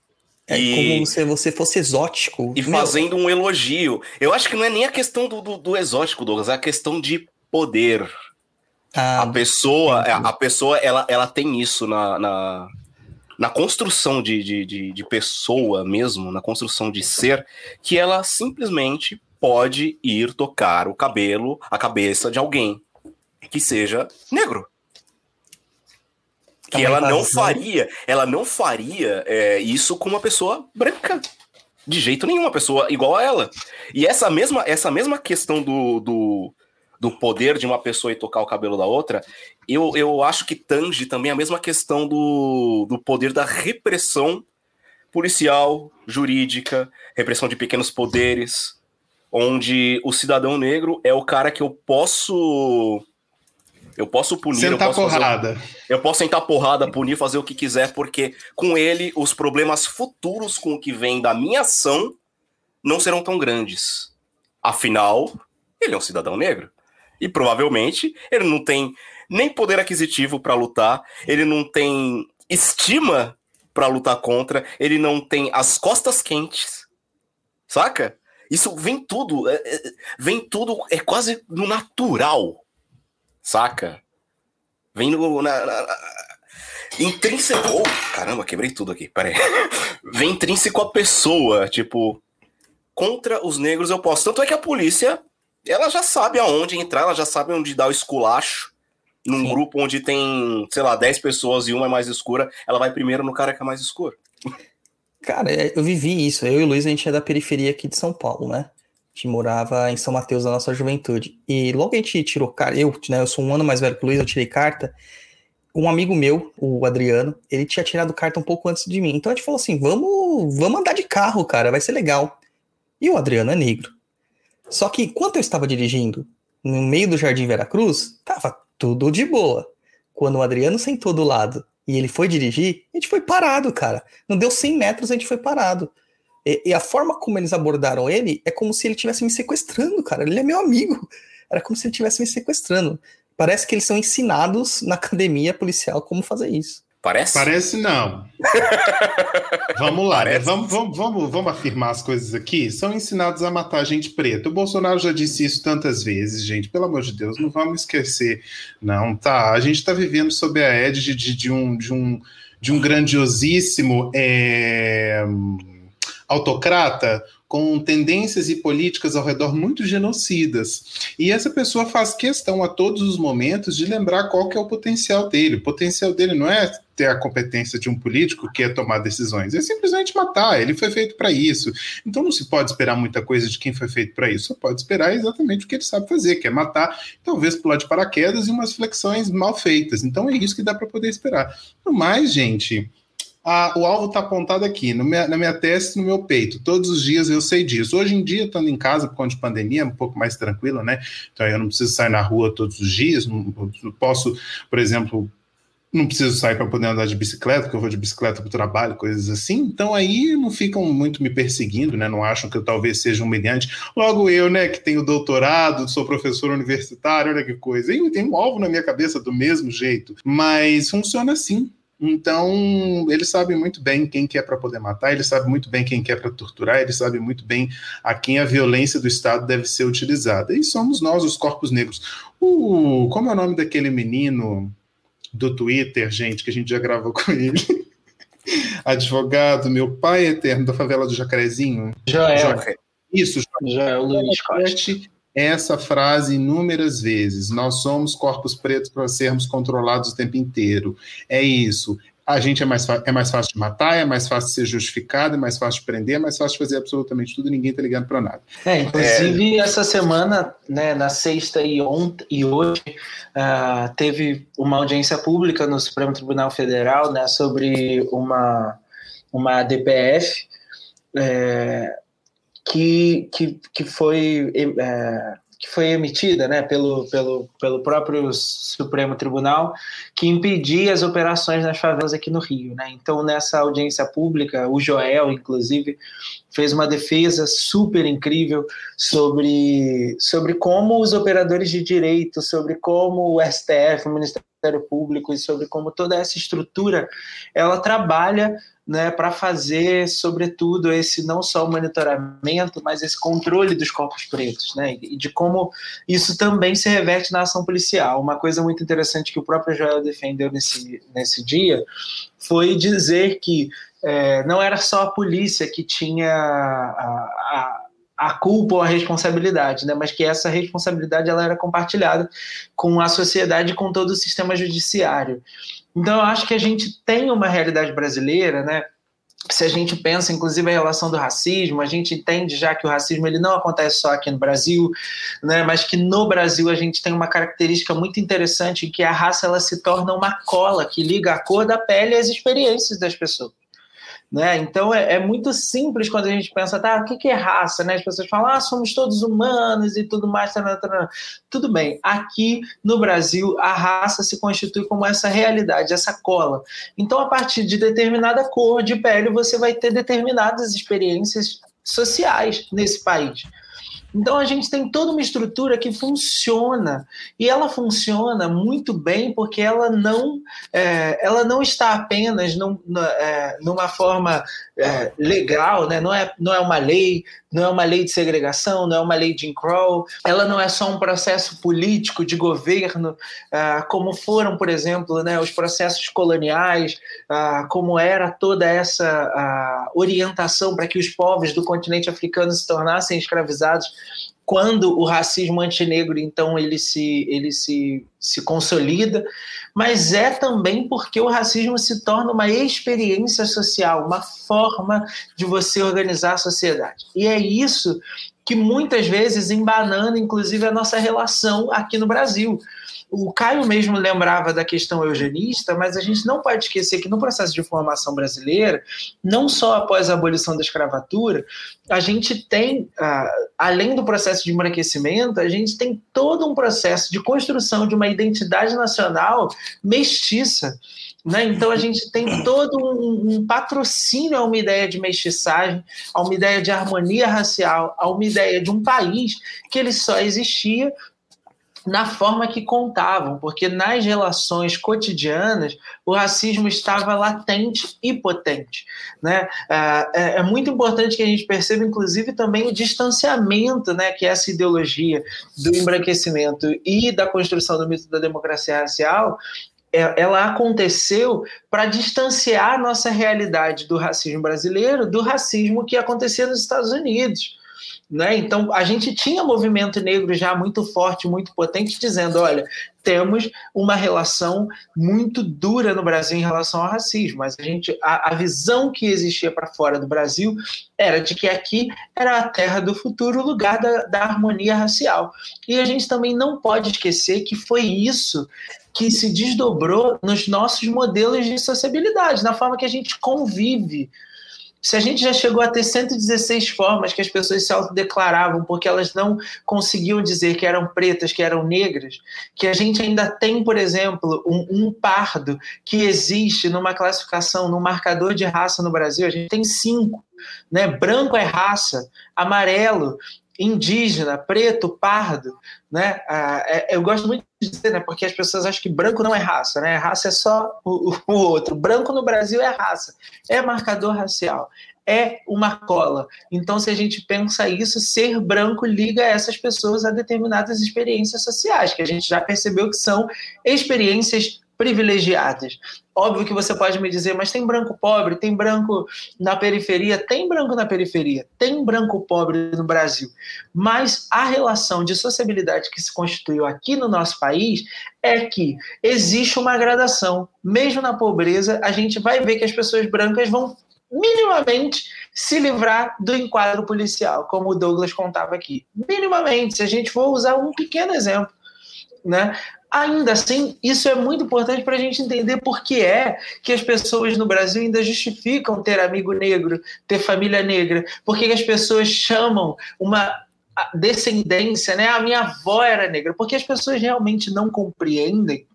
É e... como se você fosse exótico. E Meu... fazendo um elogio. Eu acho que não é nem a questão do, do, do exótico, Douglas, é a questão de poder. Ah, a pessoa, a, a pessoa ela, ela tem isso na, na, na construção de, de, de, de, pessoa mesmo, na construção de ser, que ela simplesmente pode ir tocar o cabelo, a cabeça de alguém que seja negro. Que ela não faria, ela não faria é, isso com uma pessoa branca. De jeito nenhum, uma pessoa igual a ela. E essa mesma, essa mesma questão do, do do poder de uma pessoa e tocar o cabelo da outra, eu, eu acho que tange também a mesma questão do, do poder da repressão policial, jurídica, repressão de pequenos poderes, onde o cidadão negro é o cara que eu posso eu posso punir, sentar eu posso porrada. Fazer, eu posso sentar porrada, punir, fazer o que quiser, porque com ele os problemas futuros com o que vem da minha ação não serão tão grandes. Afinal, ele é um cidadão negro. E provavelmente ele não tem nem poder aquisitivo para lutar, ele não tem estima para lutar contra, ele não tem as costas quentes. Saca? Isso vem tudo, é, é, vem tudo, é quase no natural. Saca? Vem no. Na, na, na, intrínseco. Oh, caramba, quebrei tudo aqui, peraí. Vem intrínseco a pessoa, tipo. Contra os negros eu posso. Tanto é que a polícia ela já sabe aonde entrar, ela já sabe onde dar o esculacho. Num Sim. grupo onde tem, sei lá, 10 pessoas e uma é mais escura, ela vai primeiro no cara que é mais escuro. Cara, é, eu vivi isso. Eu e o Luiz, a gente é da periferia aqui de São Paulo, né? Gente morava em São Mateus da nossa juventude. E logo a gente tirou carta, eu, né, eu sou um ano mais velho que o Luiz, eu tirei carta. Um amigo meu, o Adriano, ele tinha tirado carta um pouco antes de mim. Então a gente falou assim: vamos, vamos andar de carro, cara, vai ser legal. E o Adriano é negro. Só que enquanto eu estava dirigindo no meio do Jardim Veracruz, tava tudo de boa. Quando o Adriano sentou do lado e ele foi dirigir, a gente foi parado, cara. Não deu 100 metros, a gente foi parado. E, e, a forma como eles abordaram ele é como se ele estivesse me sequestrando, cara. Ele é meu amigo. Era como se ele estivesse me sequestrando. Parece que eles são ensinados na academia policial como fazer isso. Parece? Parece não. vamos lá, né? vamos, vamos, vamos, vamos afirmar as coisas aqui. São ensinados a matar gente preta. O Bolsonaro já disse isso tantas vezes, gente. Pelo amor de Deus, não vamos esquecer. Não, tá. A gente está vivendo sob a égide de, de, um, de, um, de um grandiosíssimo é, autocrata com tendências e políticas ao redor muito genocidas. E essa pessoa faz questão a todos os momentos de lembrar qual que é o potencial dele. O potencial dele não é ter a competência de um político que é tomar decisões, é simplesmente matar. Ele foi feito para isso. Então não se pode esperar muita coisa de quem foi feito para isso. Só pode esperar exatamente o que ele sabe fazer, que é matar, talvez pular de paraquedas e umas flexões mal feitas. Então é isso que dá para poder esperar. No mais, gente, a, o alvo está apontado aqui, minha, na minha testa no meu peito. Todos os dias eu sei disso. Hoje em dia, estando em casa por conta de pandemia, é um pouco mais tranquilo, né? Então eu não preciso sair na rua todos os dias, não, posso, por exemplo, não preciso sair para poder andar de bicicleta, porque eu vou de bicicleta para o trabalho, coisas assim. Então aí não ficam muito me perseguindo, né? Não acham que eu talvez seja humilhante. Logo eu, né, que tenho doutorado, sou professor universitário, olha que coisa. E tem um alvo na minha cabeça do mesmo jeito. Mas funciona assim. Então, eles sabem muito bem quem quer para poder matar, eles sabem muito bem quem quer para torturar, eles sabem muito bem a quem a violência do Estado deve ser utilizada. E somos nós, os corpos negros. Uh, como é o nome daquele menino do Twitter, gente, que a gente já gravou com ele? Advogado, meu pai eterno da favela do Jacarezinho. Joel. Joel. Isso, Joel, Joel Luiz Costa essa frase inúmeras vezes. Nós somos corpos pretos para sermos controlados o tempo inteiro. É isso. A gente é mais, é mais fácil de matar, é mais fácil de ser justificado, é mais fácil de prender, é mais fácil de fazer absolutamente tudo e ninguém está ligando para nada. É, inclusive, é... essa semana, né, na sexta e, ontem, e hoje, uh, teve uma audiência pública no Supremo Tribunal Federal né, sobre uma, uma DPF. É, que, que, que, foi, é, que foi emitida né, pelo, pelo, pelo próprio Supremo Tribunal, que impedia as operações nas favelas aqui no Rio. Né? Então, nessa audiência pública, o Joel, inclusive, fez uma defesa super incrível sobre, sobre como os operadores de direito, sobre como o STF, o Ministério Público, e sobre como toda essa estrutura ela trabalha né, para fazer, sobretudo, esse não só o monitoramento, mas esse controle dos corpos pretos, né, e de como isso também se reverte na ação policial. Uma coisa muito interessante que o próprio Joel defendeu nesse, nesse dia foi dizer que é, não era só a polícia que tinha a, a a culpa ou a responsabilidade, né? mas que essa responsabilidade ela era compartilhada com a sociedade e com todo o sistema judiciário. Então, eu acho que a gente tem uma realidade brasileira, né? Se a gente pensa, inclusive, a relação do racismo, a gente entende já que o racismo ele não acontece só aqui no Brasil, né? Mas que no Brasil a gente tem uma característica muito interessante em que a raça ela se torna uma cola que liga a cor da pele às experiências das pessoas. Né? Então é, é, muito simples quando a gente pensa, tá, o que, que é raça? Né? As pessoas falam, ah, somos todos humanos e tudo mais. Tudo bem, aqui no Brasil a raça se constitui como essa realidade, essa cola. Então, a partir de determinada cor de pele, você vai ter determinadas experiências sociais nesse país. Então a gente tem toda uma estrutura que funciona e ela funciona muito bem porque ela não, é, ela não está apenas num, é, numa forma é, legal, né? não, é, não é uma lei, não é uma lei de segregação, não é uma lei de Jim Crow, ela não é só um processo político de governo, ah, como foram, por exemplo, né, os processos coloniais, ah, como era toda essa ah, orientação para que os povos do continente africano se tornassem escravizados quando o racismo antinegro então ele se ele se, se consolida, mas é também porque o racismo se torna uma experiência social, uma forma de você organizar a sociedade. E é isso que muitas vezes embanana inclusive a nossa relação aqui no Brasil. O Caio mesmo lembrava da questão eugenista, mas a gente não pode esquecer que no processo de formação brasileira, não só após a abolição da escravatura, a gente tem, além do processo de embranquecimento, a gente tem todo um processo de construção de uma identidade nacional mestiça. Né? Então a gente tem todo um, um, patrocínio a uma ideia de mestiçagem, a uma ideia de harmonia racial, a uma ideia de um país que ele só existia na forma que contavam, porque nas relações cotidianas o racismo estava latente e potente. Né? É, é, é muito importante que a gente perceba, inclusive, também o distanciamento né, que essa ideologia do embranquecimento e da construção do mito da democracia racial é, ela aconteceu para distanciar a nossa realidade do racismo brasileiro do racismo que acontecia nos Estados Unidos. Né? Então, a gente tinha movimento negro já muito forte, muito potente, dizendo: olha, temos uma relação muito dura no Brasil em relação ao racismo, mas a, gente, a, a visão que existia para fora do Brasil era de que aqui era a terra do futuro, o lugar da, da harmonia racial. E a gente também não pode esquecer que foi isso que se desdobrou nos nossos modelos de sociabilidade, na forma que a gente convive. Se a gente já chegou a ter 116 formas que as pessoas se autodeclaravam porque elas não conseguiam dizer que eram pretas, que eram negras, que a gente ainda tem, por exemplo, um, um pardo que existe numa classificação, num marcador de raça no Brasil, a gente tem cinco. Né? Branco é raça, amarelo indígena, preto, pardo, né? Ah, é, eu gosto muito de dizer, né? Porque as pessoas acham que branco não é raça, né? Raça é só o, o outro. Branco no Brasil é raça, é marcador racial, é uma cola. Então, se a gente pensa isso, ser branco liga essas pessoas a determinadas experiências sociais, que a gente já percebeu que são experiências privilegiadas. Óbvio que você pode me dizer, mas tem branco pobre, tem branco na periferia, tem branco na periferia, tem branco pobre no Brasil. Mas a relação de sociabilidade que se constituiu aqui no nosso país é que existe uma gradação. Mesmo na pobreza, a gente vai ver que as pessoas brancas vão minimamente se livrar do enquadro policial, como o Douglas contava aqui. Minimamente, se a gente for usar um pequeno exemplo. Né? Ainda assim, isso é muito importante para a gente entender por que é que as pessoas no Brasil ainda justificam ter amigo negro, ter família negra, por que as pessoas chamam uma descendência, né? A minha avó era negra, porque as pessoas realmente não compreendem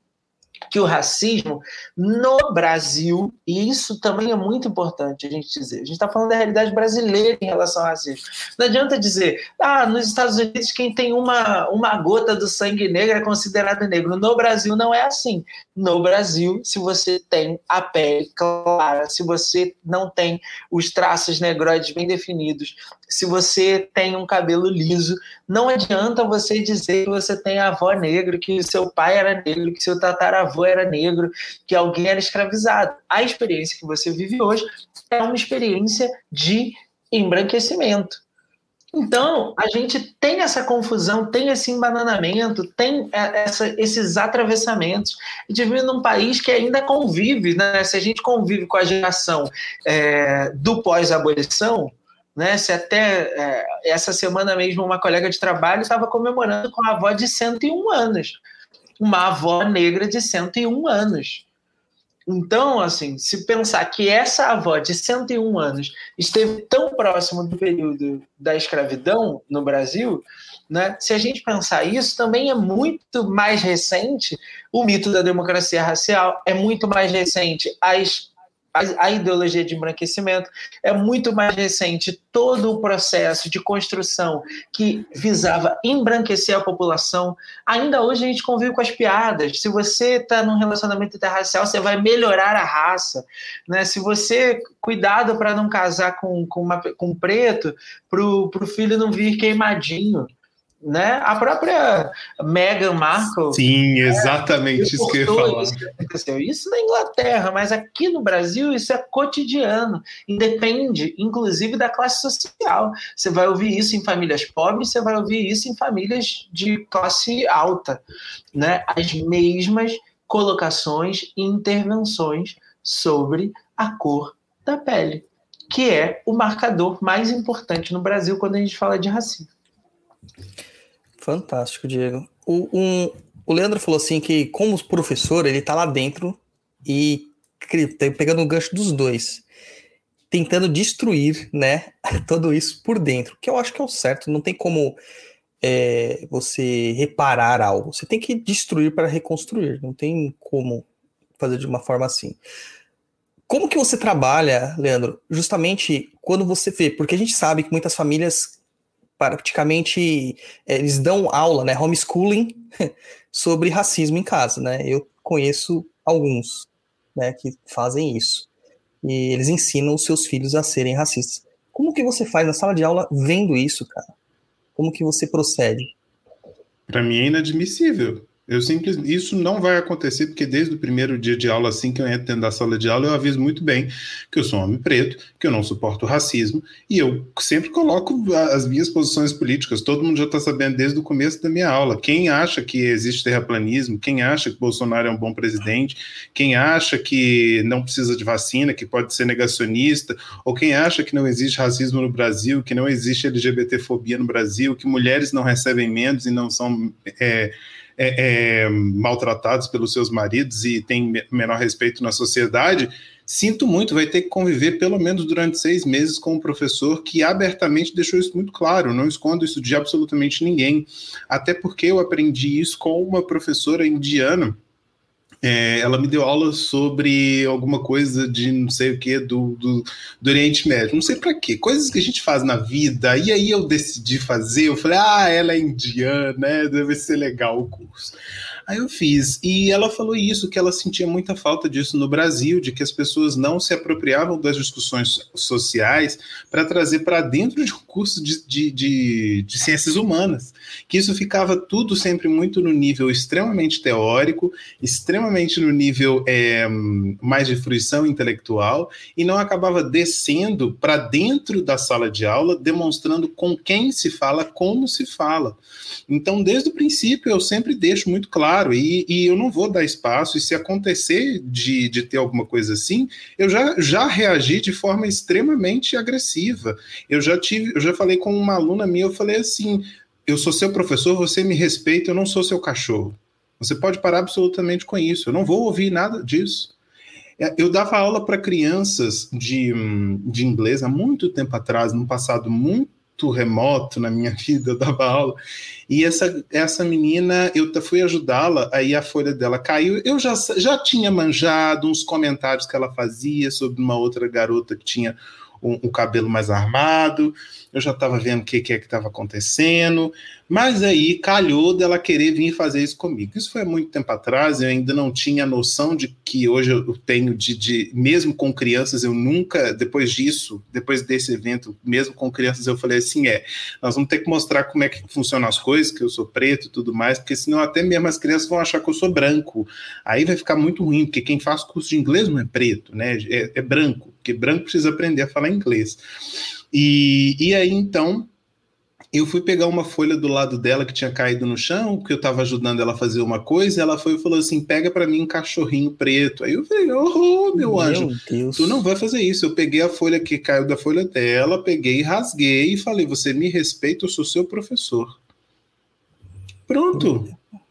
que o racismo no Brasil, e isso também é muito importante a gente dizer, a gente está falando da realidade brasileira em relação ao racismo. Não adianta dizer, ah, nos Estados Unidos quem tem uma, uma gota do sangue negro é considerado negro. No Brasil não é assim. No Brasil, se você tem a pele clara, se você não tem os traços negroides bem definidos, se você tem um cabelo liso, não adianta você dizer que você tem avó negra, que seu pai era negro, que seu tataravô era negro, que alguém era escravizado. A experiência que você vive hoje é uma experiência de embranquecimento. Então, a gente tem essa confusão, tem esse embananamento, tem é, essa, esses atravessamentos. A gente vive num país que ainda convive, né? se a gente convive com a geração é, do pós-abolição, né? Se até é, essa semana mesmo uma colega de trabalho estava comemorando com a avó de 101 anos. Uma avó negra de 101 anos. Então, assim, se pensar que essa avó de 101 anos esteve tão próximo do período da escravidão no Brasil, né? Se a gente pensar isso, também é muito mais recente o mito da democracia racial, é muito mais recente as a, ideologia de embranquecimento é muito mais recente. Todo o processo de construção que visava embranquecer a população, ainda hoje a gente convive com as piadas. Se você está num relacionamento interracial, você vai melhorar a raça. Né? Se você cuidado para não casar com, com, uma, com um preto, para o filho não vir queimadinho né? A própria Meghan Markle. Sim, né, exatamente é, isso que eu ia falar. Isso, aconteceu. isso na Inglaterra, mas aqui no Brasil isso é cotidiano. Independe, inclusive, da classe social. Você vai ouvir isso em famílias pobres, você vai ouvir isso em famílias de classe alta. Né? As mesmas colocações e intervenções sobre a cor da pele, que é o marcador mais importante no Brasil quando a gente fala de racismo. Fantástico, Diego. O, um, o Leandro falou assim que, como professor, ele tá lá dentro e tá pegando o gancho dos dois, tentando destruir, né, tudo isso por dentro, que eu acho que é o certo, não tem como é, você reparar algo, você tem que destruir para reconstruir, não tem como fazer de uma forma assim. Como que você trabalha, Leandro, justamente quando você vê, porque a gente sabe que muitas famílias praticamente eles dão aula, né, homeschooling sobre racismo em casa, né? Eu conheço alguns, né, que fazem isso. E eles ensinam os seus filhos a serem racistas. Como que você faz na sala de aula vendo isso, cara? Como que você procede? Para mim é inadmissível. Eu simplesmente isso não vai acontecer porque desde o primeiro dia de aula, assim que eu entro dentro da sala de aula, eu aviso muito bem que eu sou um homem preto, que eu não suporto racismo e eu sempre coloco as minhas posições políticas. Todo mundo já está sabendo desde o começo da minha aula. Quem acha que existe terraplanismo, quem acha que Bolsonaro é um bom presidente, quem acha que não precisa de vacina, que pode ser negacionista, ou quem acha que não existe racismo no Brasil, que não existe LGBTfobia no Brasil, que mulheres não recebem menos e não são é, é, é, maltratados pelos seus maridos e têm menor respeito na sociedade, sinto muito, vai ter que conviver pelo menos durante seis meses com um professor que abertamente deixou isso muito claro, não escondo isso de absolutamente ninguém. Até porque eu aprendi isso com uma professora indiana é, ela me deu aula sobre alguma coisa de não sei o que do, do, do, Oriente Médio, não sei para quê, coisas que a gente faz na vida. E aí eu decidi fazer, eu falei, ah, ela é indiana, né? deve ser legal o curso. Aí eu fiz. E ela falou isso, que ela sentia muita falta disso no Brasil, de que as pessoas não se apropriavam das discussões sociais para trazer para dentro de um curso de, de, de, de, ciências humanas. Que isso ficava tudo sempre muito no nível extremamente teórico, extremamente no nível é, mais de fruição intelectual, e não acabava descendo para dentro da sala de aula, demonstrando com quem se fala, como se fala. Então, desde o princípio, eu sempre deixo muito claro, e, e eu não vou dar espaço, e se acontecer de, de ter alguma coisa assim, eu já, já reagi de forma extremamente agressiva. Eu já tive, eu já falei com uma aluna minha, eu falei assim: eu sou seu professor, você me respeita, eu não sou seu cachorro. Você pode parar absolutamente com isso. Eu não vou ouvir nada disso. É, eu dava aula para crianças de, de inglês há muito tempo atrás, num passado muito muito remoto na minha vida, eu dava aula. E essa, essa menina, eu fui ajudá-la, aí a folha dela caiu. Eu já, já tinha manjado uns comentários que ela fazia sobre uma outra garota que tinha um, um cabelo mais armado, eu já estava vendo o que, que é que estava acontecendo, mas aí calhou dela querer vir fazer isso comigo. Isso foi há muito tempo atrás, eu ainda não tinha noção de que hoje eu tenho de, de, mesmo com crianças, eu nunca, depois disso, depois desse evento, mesmo com crianças, eu falei assim: é, nós vamos ter que mostrar como é que funcionam as coisas, que eu sou preto e tudo mais, porque senão até mesmo as crianças vão achar que eu sou branco. Aí vai ficar muito ruim, porque quem faz curso de inglês não é preto, né? É, é branco, porque branco precisa aprender a falar inglês. E, e aí então eu fui pegar uma folha do lado dela que tinha caído no chão, que eu estava ajudando ela a fazer uma coisa, e ela foi e falou assim: pega para mim um cachorrinho preto. Aí eu falei: oh, meu, meu anjo, Deus. tu não vai fazer isso. Eu peguei a folha que caiu da folha dela, peguei, rasguei e falei: você me respeita, eu sou seu professor. Pronto.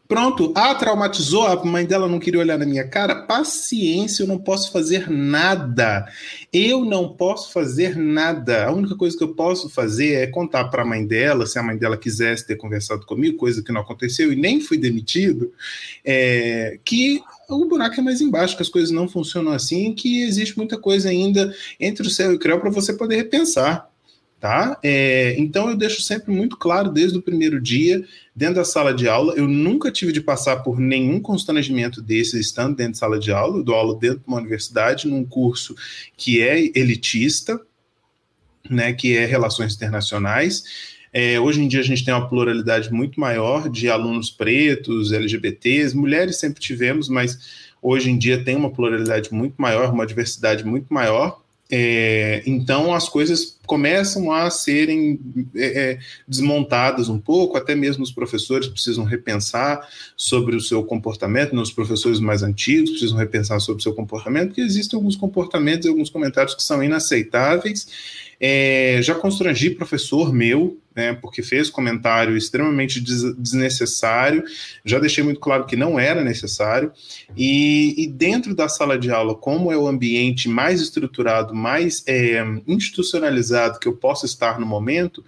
Pronto, ah, traumatizou, a mãe dela não queria olhar na minha cara. Paciência, eu não posso fazer nada. Eu não posso fazer nada. A única coisa que eu posso fazer é contar para a mãe dela, se a mãe dela quisesse ter conversado comigo, coisa que não aconteceu e nem fui demitido, é, que o buraco é mais embaixo, que as coisas não funcionam assim, que existe muita coisa ainda entre o céu e o creu para você poder repensar tá? É, então eu deixo sempre muito claro desde o primeiro dia, dentro da sala de aula, eu nunca tive de passar por nenhum constrangimento desses estando dentro da sala de aula, eu dou aula dentro de uma universidade, num curso que é elitista, né, que é Relações Internacionais, é, hoje em dia a gente tem uma pluralidade muito maior de alunos pretos, LGBTs, mulheres sempre tivemos, mas hoje em dia tem uma pluralidade muito maior, uma diversidade muito maior, é, então as coisas começam a serem é, é, desmontadas um pouco, até mesmo os professores precisam repensar sobre o seu comportamento, nos professores mais antigos precisam repensar sobre o seu comportamento, porque existem alguns comportamentos e alguns comentários que são inaceitáveis É, já constrangi professor meu, né, porque fez comentário extremamente des desnecessário, já deixei muito claro que não era necessário, e, e, dentro da sala de aula, como é o ambiente mais estruturado, mais é, institucionalizado que eu posso estar no momento,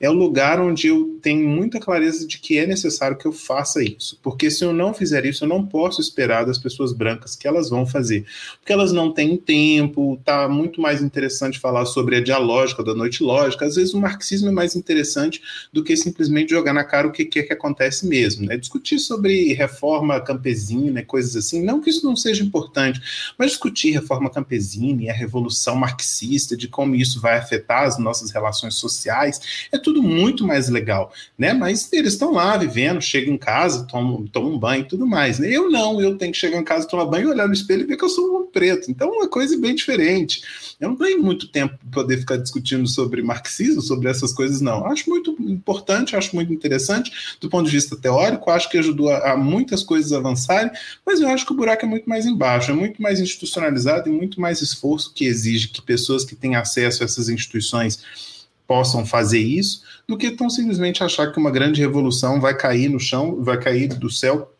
é o lugar onde eu tenho muita clareza de que é necessário que eu faça isso. Porque se eu não fizer isso, eu não posso esperar das pessoas brancas que elas vão fazer. Porque elas não têm tempo, tá muito mais interessante falar sobre a dialógica da noite lógica. Às vezes o marxismo é mais interessante do que simplesmente jogar na cara o que, é que acontece mesmo. Né? Discutir sobre reforma campesina, coisas assim, não que isso não seja importante, mas discutir reforma campesina e a revolução marxista, de como isso vai afetar as nossas relações sociais, é tudo muito mais legal, né? Mas eles estão lá vivendo, chegam em casa, tomam, tomam um banho e tudo mais. Né? Eu não, eu tenho que chegar em casa, tomar banho, olhar no espelho e ver que eu sou um preto. Então, uma coisa bem diferente. Eu não tenho muito tempo para poder ficar discutindo sobre marxismo, sobre essas coisas, não. Acho muito importante, acho muito interessante do ponto de vista teórico, acho que ajudou a, a muitas coisas avançarem, mas eu acho que o buraco é muito mais embaixo, é muito mais institucionalizado e muito mais esforço que exige que pessoas que têm acesso a essas instituições possam fazer isso, do que tão simplesmente achar que uma grande revolução vai cair no chão, vai cair do céu,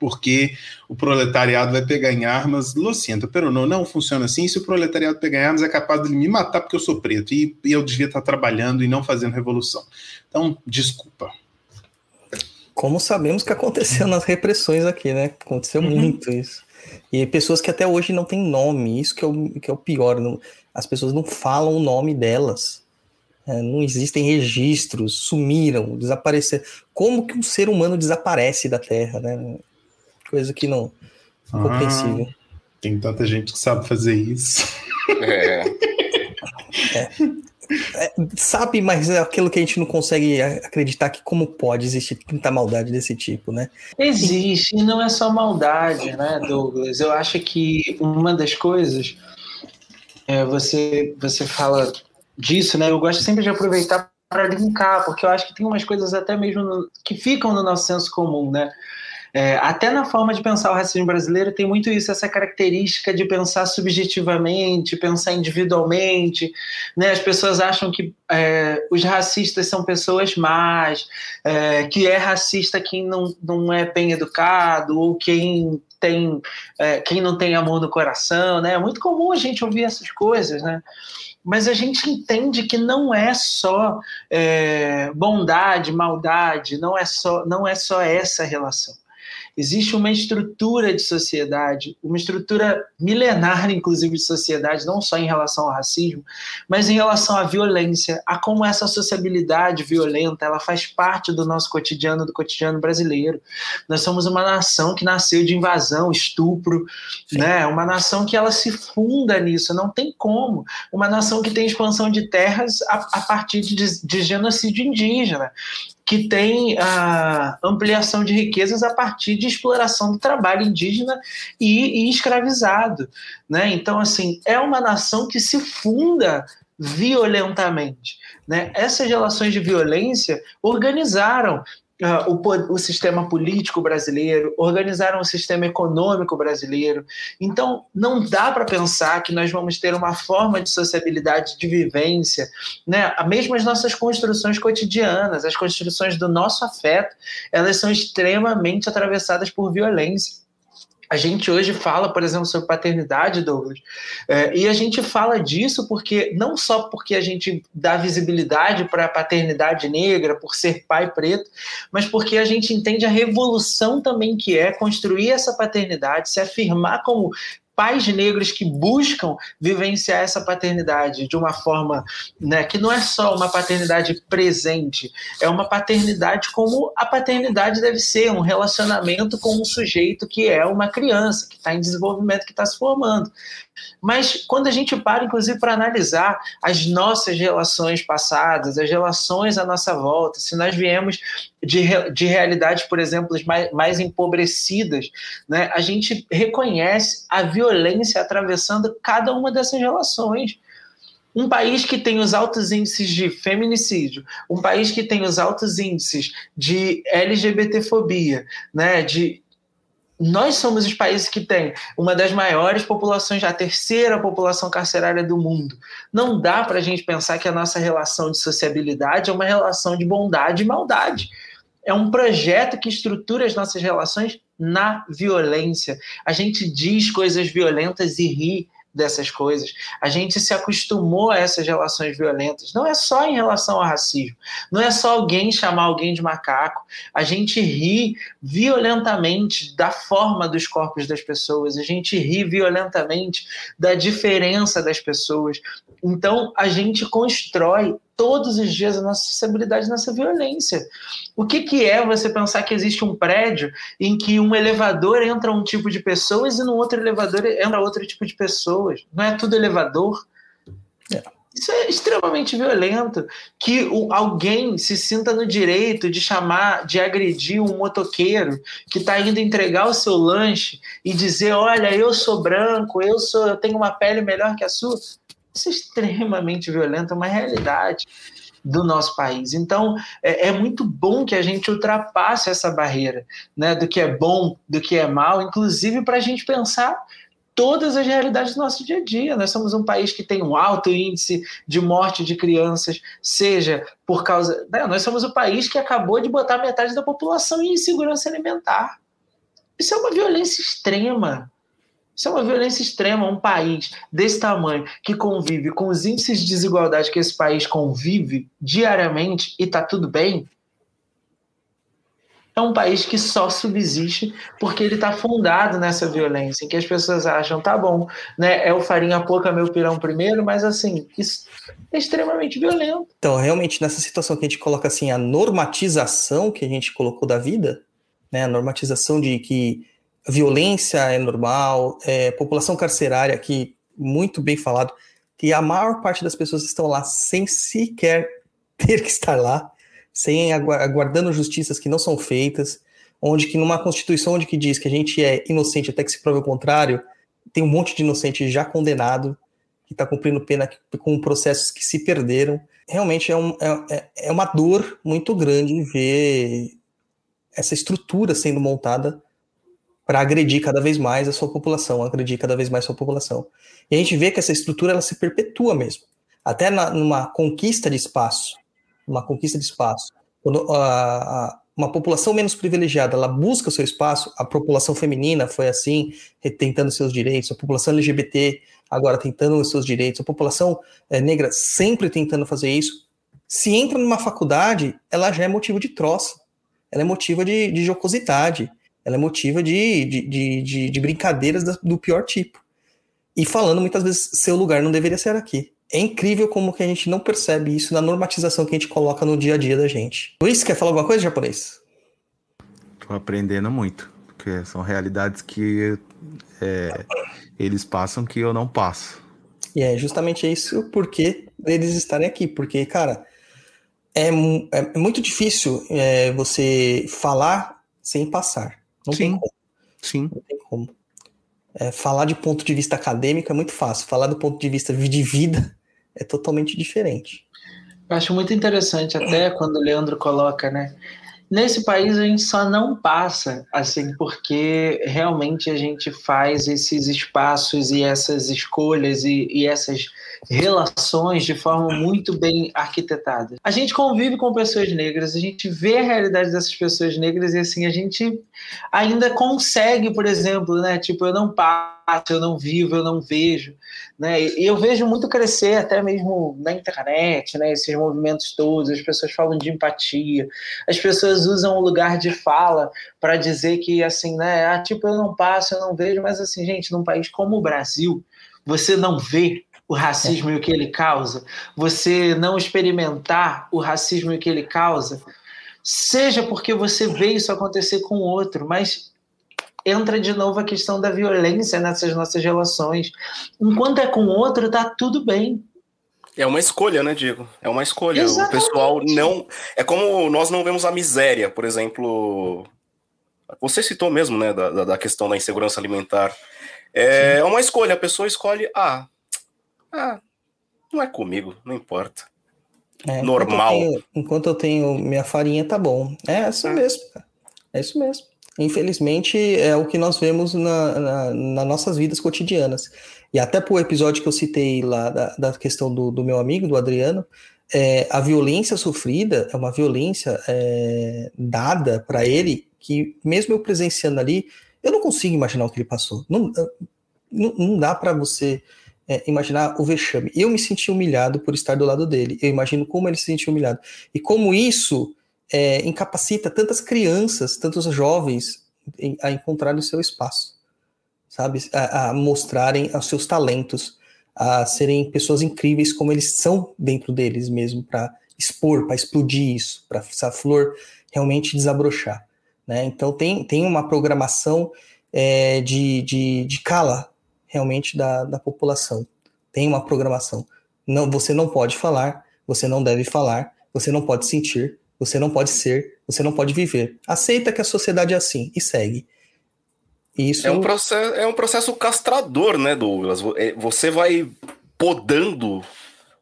porque o proletariado vai pegar em armas. Lo siento, pero não, não funciona assim. Se o proletariado pegar em armas, é capaz de me matar porque eu sou preto e, e eu devia estar trabalhando e não fazendo revolução. Então, desculpa. Como sabemos que aconteceu nas repressões aqui, né? Aconteceu uhum. muito isso. E pessoas que até hoje não têm nome, isso que é o, que é o pior. Não, as pessoas não falam o nome delas. É, não existem registros, sumiram, desapareceram. Como que um ser humano desaparece da Terra, né? Coisa que não é compreensível. Ah, tem tanta gente que sabe fazer isso. É. é. É, sabe, mas é aquilo que a gente não consegue acreditar que como pode existir tanta maldade desse tipo, né? Existe, e não é só maldade, né, Douglas? Eu acho que uma das coisas é você você fala disso, né? Eu gosto sempre de aproveitar para linkar, porque eu acho que tem umas coisas até mesmo no, que ficam no nosso senso comum, né? É, até na forma de pensar o racismo brasileiro tem muito isso, essa característica de pensar subjetivamente, pensar individualmente. Né? As pessoas acham que é, os racistas são pessoas más, é, que é racista quem não, não é bem educado, ou quem tem é, quem não tem amor no coração. Né? É muito comum a gente ouvir essas coisas. Né? Mas a gente entende que não é só é, bondade, maldade, não é só, não é só essa relação. Existe uma estrutura de sociedade, uma estrutura milenar, inclusive, de sociedade, não só em relação ao racismo, mas em relação à violência, a como essa sociabilidade violenta ela faz parte do nosso cotidiano, do cotidiano brasileiro. Nós somos uma nação que nasceu de invasão, estupro, né? Uma nação que ela se funda nisso, não tem como. Uma nação que tem expansão de terras a, a partir de, de genocídio indígena que tem a ampliação de riquezas a partir de exploração do trabalho indígena e, e escravizado. Né? Então, assim, é uma nação que se funda violentamente. Né? Essas relações de violência organizaram uh, o, o sistema político brasileiro, organizaram o sistema econômico brasileiro. Então, não dá para pensar que nós vamos ter uma forma de sociabilidade, de vivência, né? mesmo as nossas construções cotidianas, as construções do nosso afeto, elas são extremamente atravessadas por violência. A gente hoje fala, por exemplo, sobre paternidade, Douglas, é, e a gente fala disso porque não só porque a gente dá visibilidade para a paternidade negra, por ser pai preto, mas porque a gente entende a revolução também que é construir essa paternidade, se afirmar como pais negros que buscam vivenciar essa paternidade de uma forma né, que não é só uma paternidade presente, é uma paternidade como a paternidade deve ser, um relacionamento com um sujeito que é uma criança, que está em desenvolvimento, que está se formando. Mas quando a gente para, inclusive, para analisar as nossas relações passadas, as relações à nossa volta, se nós viemos de, de realidades, por exemplo, mais, mais empobrecidas, né, a gente reconhece a violência atravessando cada uma dessas relações. Um país que tem os altos índices de feminicídio, um país que tem os altos índices de LGBTfobia, né, de nós somos os países que têm uma das maiores populações, a terceira população carcerária do mundo. Não dá para a gente pensar que a nossa relação de sociabilidade é uma relação de bondade e maldade. É um projeto que estrutura as nossas relações na violência. A gente diz coisas violentas e ri dessas coisas. A gente se acostumou a essas relações violentas. Não é só em relação ao racismo. Não é só alguém chamar alguém de macaco. A gente ri violentamente da forma dos corpos das pessoas. A gente ri violentamente da diferença das pessoas. Então, a gente constrói todos os dias a nossa acessibilidade nessa violência. O que, que é você pensar que existe um prédio em que um elevador entra um tipo de pessoas e no outro elevador entra outro tipo de pessoas? Não é tudo elevador? É. Isso é extremamente violento. Que alguém se sinta no direito de chamar, de agredir um motoqueiro que está indo entregar o seu lanche e dizer: Olha, eu sou branco, eu sou, eu tenho uma pele melhor que a sua. Isso é extremamente violento, é uma realidade do nosso país. Então, é, é, muito bom que a gente ultrapasse essa barreira né, do que é bom, do que é mal, inclusive para a gente pensar todas as realidades do nosso dia a dia. Nós somos um país que tem um alto índice de morte de crianças, seja por causa. Né, nós somos o país que acabou de botar metade da população em insegurança alimentar. Isso é uma violência extrema. Isso é uma violência extrema. Um país desse tamanho que convive com os índices de desigualdade que esse país convive diariamente e está tudo bem, é um país que só subsiste porque ele está fundado nessa violência, em que as pessoas acham, tá bom, né, é o farinha pouca, meu pirão primeiro, mas assim, isso é extremamente violento. Então, realmente, nessa situação que a gente coloca assim, a normatização que a gente colocou da vida, né, a normatização de que violência é normal, é, população carcerária, que muito bem falado, que a maior parte das pessoas estão lá sem sequer ter que estar lá, sem aguardando justiças que não são feitas, onde que numa constituição onde que diz que a gente é inocente até que se prove o contrário, tem um monte de inocente já condenado, que está cumprindo pena com processos que se perderam. Realmente é, um, é, é, é uma dor muito grande ver essa estrutura sendo montada para agredir cada vez mais a sua população, agredir cada vez mais a sua população. E a gente vê que essa estrutura ela se perpetua mesmo, até na, numa conquista de espaço, uma conquista de espaço. Quando a, a, uma população menos privilegiada ela busca o seu espaço, a população feminina foi assim, tentando seus direitos, a população LGBT agora tentando os seus direitos, a população é, negra sempre tentando fazer isso. Se entra numa faculdade, ela já é motivo de troça, ela é motivo de, de jocosidade ela é motiva de, de, de, de, de brincadeiras do pior tipo. E falando muitas vezes, seu lugar não deveria ser aqui. É incrível como que a gente não percebe isso na normatização que a gente coloca no dia a dia da gente. Luiz, quer falar alguma coisa, japonês? Tô aprendendo muito, porque são realidades que é, eles passam que eu não passo. E é justamente isso porque eles estarem aqui, porque, cara, é, é muito difícil é, você falar sem passar. Não Sim. tem como. Sim. Não tem como. É, falar de ponto de vista acadêmico é muito fácil. Falar do ponto de vista de vida é totalmente diferente. Eu acho muito interessante até quando o Leandro coloca, né? Nesse país a gente só não passa, assim, porque realmente a gente faz esses espaços e essas escolhas e, e essas relações de forma muito bem arquitetada. A gente convive com pessoas negras, a gente vê a realidade dessas pessoas negras e assim a gente ainda consegue, por exemplo, né? Tipo, eu não passo, eu não vivo, eu não vejo, né? E eu vejo muito crescer até mesmo na internet, né? Esses movimentos todos, as pessoas falam de empatia, as pessoas usam o lugar de fala para dizer que assim, né? Ah, tipo, eu não passo, eu não vejo, mas assim, gente, num país como o Brasil, você não vê o racismo e o que ele causa, você não experimentar o racismo e o que ele causa, seja porque você vê isso acontecer com o outro, mas entra de novo a questão da violência nessas nossas relações. Enquanto é com o outro, tá tudo bem. É uma escolha, né, Diego? É uma escolha. Exatamente. O pessoal não. É como nós não vemos a miséria, por exemplo. Você citou mesmo, né, da, da questão da insegurança alimentar. É Sim. uma escolha. A pessoa escolhe, ah, ah, não é comigo, não importa. É, Normal. Enquanto eu, tenho, enquanto eu, tenho, minha farinha, tá bom. É isso ah. mesmo, cara. É isso mesmo. Infelizmente, é o que nós vemos na, na, nas nossas vidas cotidianas. E até por episódio que eu citei lá da, da questão do, do, meu amigo, do Adriano, é, a violência sofrida é uma violência é, dada para ele que, mesmo eu presenciando ali, eu não consigo imaginar o que ele passou. Não, não, não dá para você é, imaginar o vexame. Eu me senti humilhado por estar do lado dele. Eu imagino como ele se sentiu humilhado. E como isso é, incapacita tantas crianças, tantos jovens a encontrar o seu espaço, sabe? A, a, mostrarem os seus talentos, a serem pessoas incríveis como eles são dentro deles mesmo, para expor, para explodir isso, para essa flor realmente desabrochar. Né? Então tem, tem uma programação é, de, de, de cala realmente da, da população. Tem uma programação. Não, você não pode falar, você não deve falar, você não pode sentir, você não pode ser, você não pode viver. Aceita que a sociedade é assim e segue. Isso... É, um processo, é um processo castrador, né, Douglas? É, você vai podando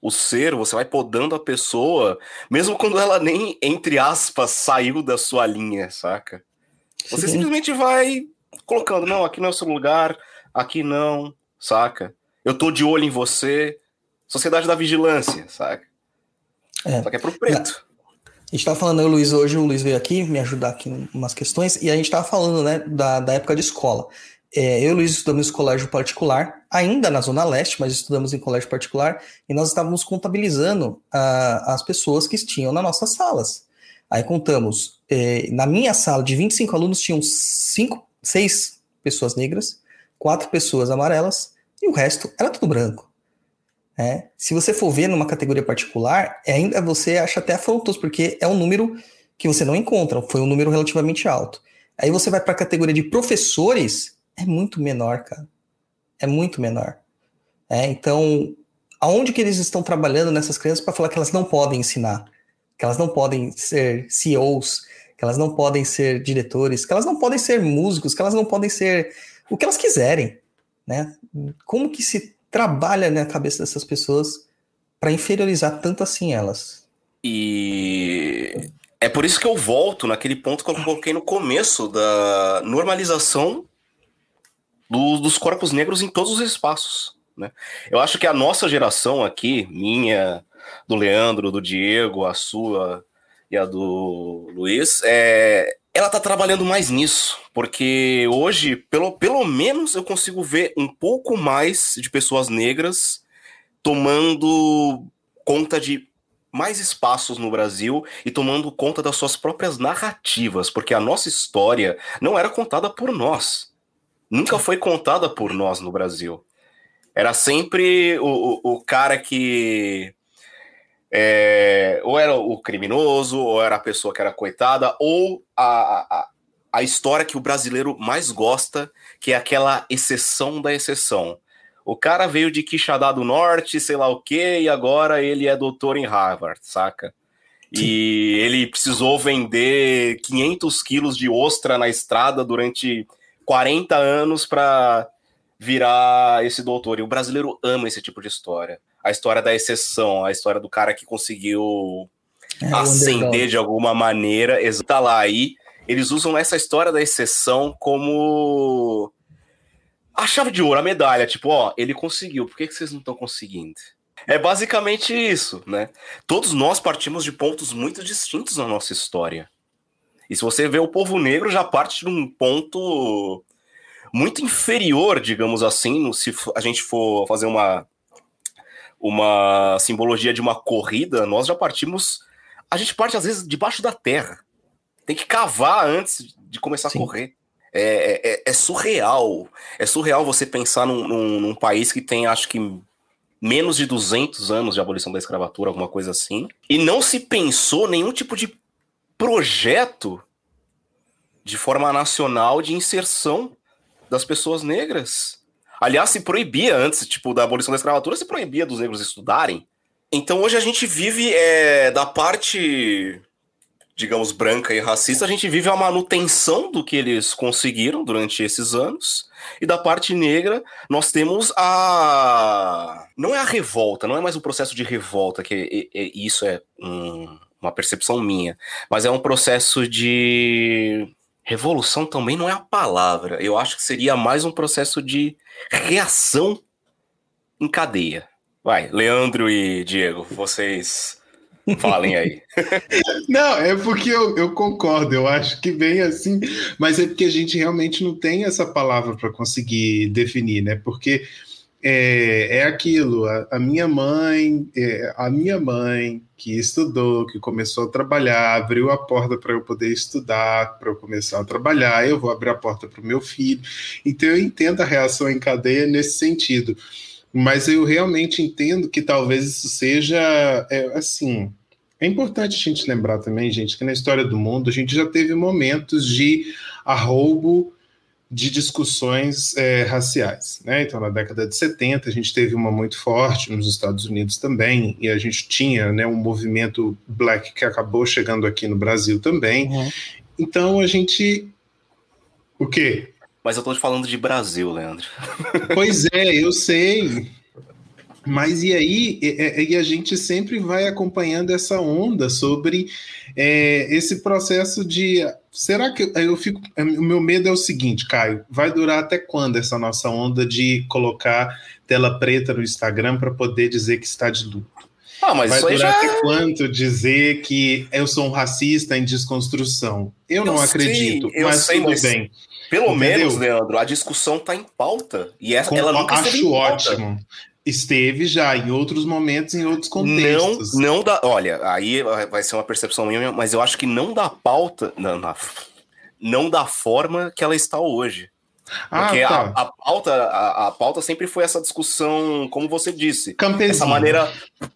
o ser, você vai podando a pessoa, mesmo quando ela nem, entre aspas, saiu da sua linha, saca? Você Sim. simplesmente vai colocando, não, aqui não é o seu lugar, aqui não, saca? Eu tô de olho em você. Sociedade da vigilância, saca? É. Só que é pro preto. A gente estava falando, eu, Luiz, hoje o Luiz veio aqui me ajudar aqui em umas questões, e a gente estava falando, né, da, da época de escola. É, eu e o Luiz estudamos em colégio particular, ainda na Zona Leste, mas estudamos em colégio particular, e nós estávamos contabilizando uh, as pessoas que tinham nas nossas salas. Aí contamos, é, na minha sala de 25 alunos, tinham cinco, seis pessoas negras, quatro pessoas amarelas, e o resto era tudo branco. É, se você for ver numa categoria particular, ainda você acha até afrontoso, porque é um número que você não encontra, foi um número relativamente alto. Aí você vai para a categoria de professores, é muito menor, cara. É muito menor. É, então, aonde que eles estão trabalhando nessas crianças para falar que elas não podem ensinar, que elas não podem ser CEOs, que elas não podem ser diretores, que elas não podem ser músicos, que elas não podem ser o que elas quiserem, né? Como que se trabalha na cabeça dessas pessoas para inferiorizar tanto assim elas. E é por isso que eu volto naquele ponto que eu coloquei no começo da normalização do, dos corpos negros em todos os espaços. Né? Eu acho que a nossa geração aqui, minha, do Leandro, do Diego, a sua e a do Luiz, é, ela tá trabalhando mais nisso, porque hoje, pelo, pelo menos, eu consigo ver um pouco mais de pessoas negras tomando conta de mais espaços no Brasil e tomando conta das suas próprias narrativas, porque a nossa história não era contada por nós. Nunca foi contada por nós no Brasil. Era sempre o, o, o cara que é, ou era o criminoso, ou era a pessoa que era coitada, ou a, a, a história que o brasileiro mais gosta, que é aquela exceção da exceção. O cara veio de Quixadá do Norte, sei lá o quê, e agora ele é doutor em Harvard, saca? E ele precisou vender 500 quilos de ostra na estrada durante 40 anos para virar esse doutor. E o brasileiro ama esse tipo de história a história da exceção, a história do cara que conseguiu é, ascender de alguma maneira. Tá lá aí. Eles usam essa história da exceção como a chave de ouro, a medalha. Tipo, ó, ele conseguiu, por que, que vocês não estão conseguindo? É basicamente isso, né? Todos nós partimos de pontos muito distintos na nossa história. E se você vê o povo negro, já parte de um ponto muito inferior, digamos assim, se a gente for fazer uma uma simbologia de uma corrida, nós já partimos. A gente parte, às vezes, debaixo da terra. Tem que cavar antes de começar Sim. a correr. É, é, é, é, surreal. É surreal você pensar num, num, num, país que tem, acho que, menos de 200 anos de abolição da escravatura, alguma coisa assim. E não se pensou nenhum tipo de projeto de forma nacional de inserção das pessoas negras. Aliás, se proibia antes, tipo, da abolição da escravatura, se proibia dos negros estudarem. Então hoje a gente vive é, da parte, digamos, branca e racista, a gente vive a manutenção do que eles conseguiram durante esses anos. E da parte negra, nós temos a. Não é a revolta, não é mais o processo de revolta, que é, é, isso é um, uma percepção minha, mas é um processo de revolução também não é a palavra. Eu acho que seria mais um processo de reação em cadeia. Vai, Leandro e Diego, vocês falem aí. não, é porque eu, eu concordo, eu acho que vem assim, mas é porque a gente realmente não tem essa palavra para conseguir definir, né? Porque é, é aquilo, a, a minha mãe, é, a minha mãe que estudou, que começou a trabalhar, abriu a porta para eu poder estudar, para eu começar a trabalhar, eu vou abrir a porta para o meu filho. Então eu entendo a reação em cadeia nesse sentido. Mas eu realmente entendo que talvez isso seja é, assim. É importante a gente lembrar também, gente, que na história do mundo a gente já teve momentos de arroubo de discussões é, raciais. Né? Então, na década de 70, a gente teve uma muito forte nos Estados Unidos também, e a gente tinha né, um movimento black que acabou chegando aqui no Brasil também. Uhum. Então, a gente. O quê? Mas eu tô falando de Brasil, Leandro. Pois é, eu sei. Mas e aí, e, e, a gente sempre vai acompanhando essa onda sobre é, esse processo de. Será que eu fico. O meu medo é o seguinte, Caio: vai durar até quando essa nossa onda de colocar tela preta no Instagram para poder dizer que está de luto? Ah, mas vai durar já... até é quanto dizer que eu sou um racista em desconstrução? Eu, eu não sei, acredito, eu mas sei, tudo mas... bem. Pelo Entendeu? menos, Leandro, a discussão está em pauta. E essa, Com, ela nunca acho ótimo. Esteve já em outros momentos, em outros contextos. Não, não dá. Olha, aí vai ser uma percepção minha, mas eu acho que não dá pauta, não, não, não da forma que ela está hoje. Ah, Porque tá. a, a, pauta, a, a, pauta sempre foi essa discussão, como você disse, Campesina. essa maneira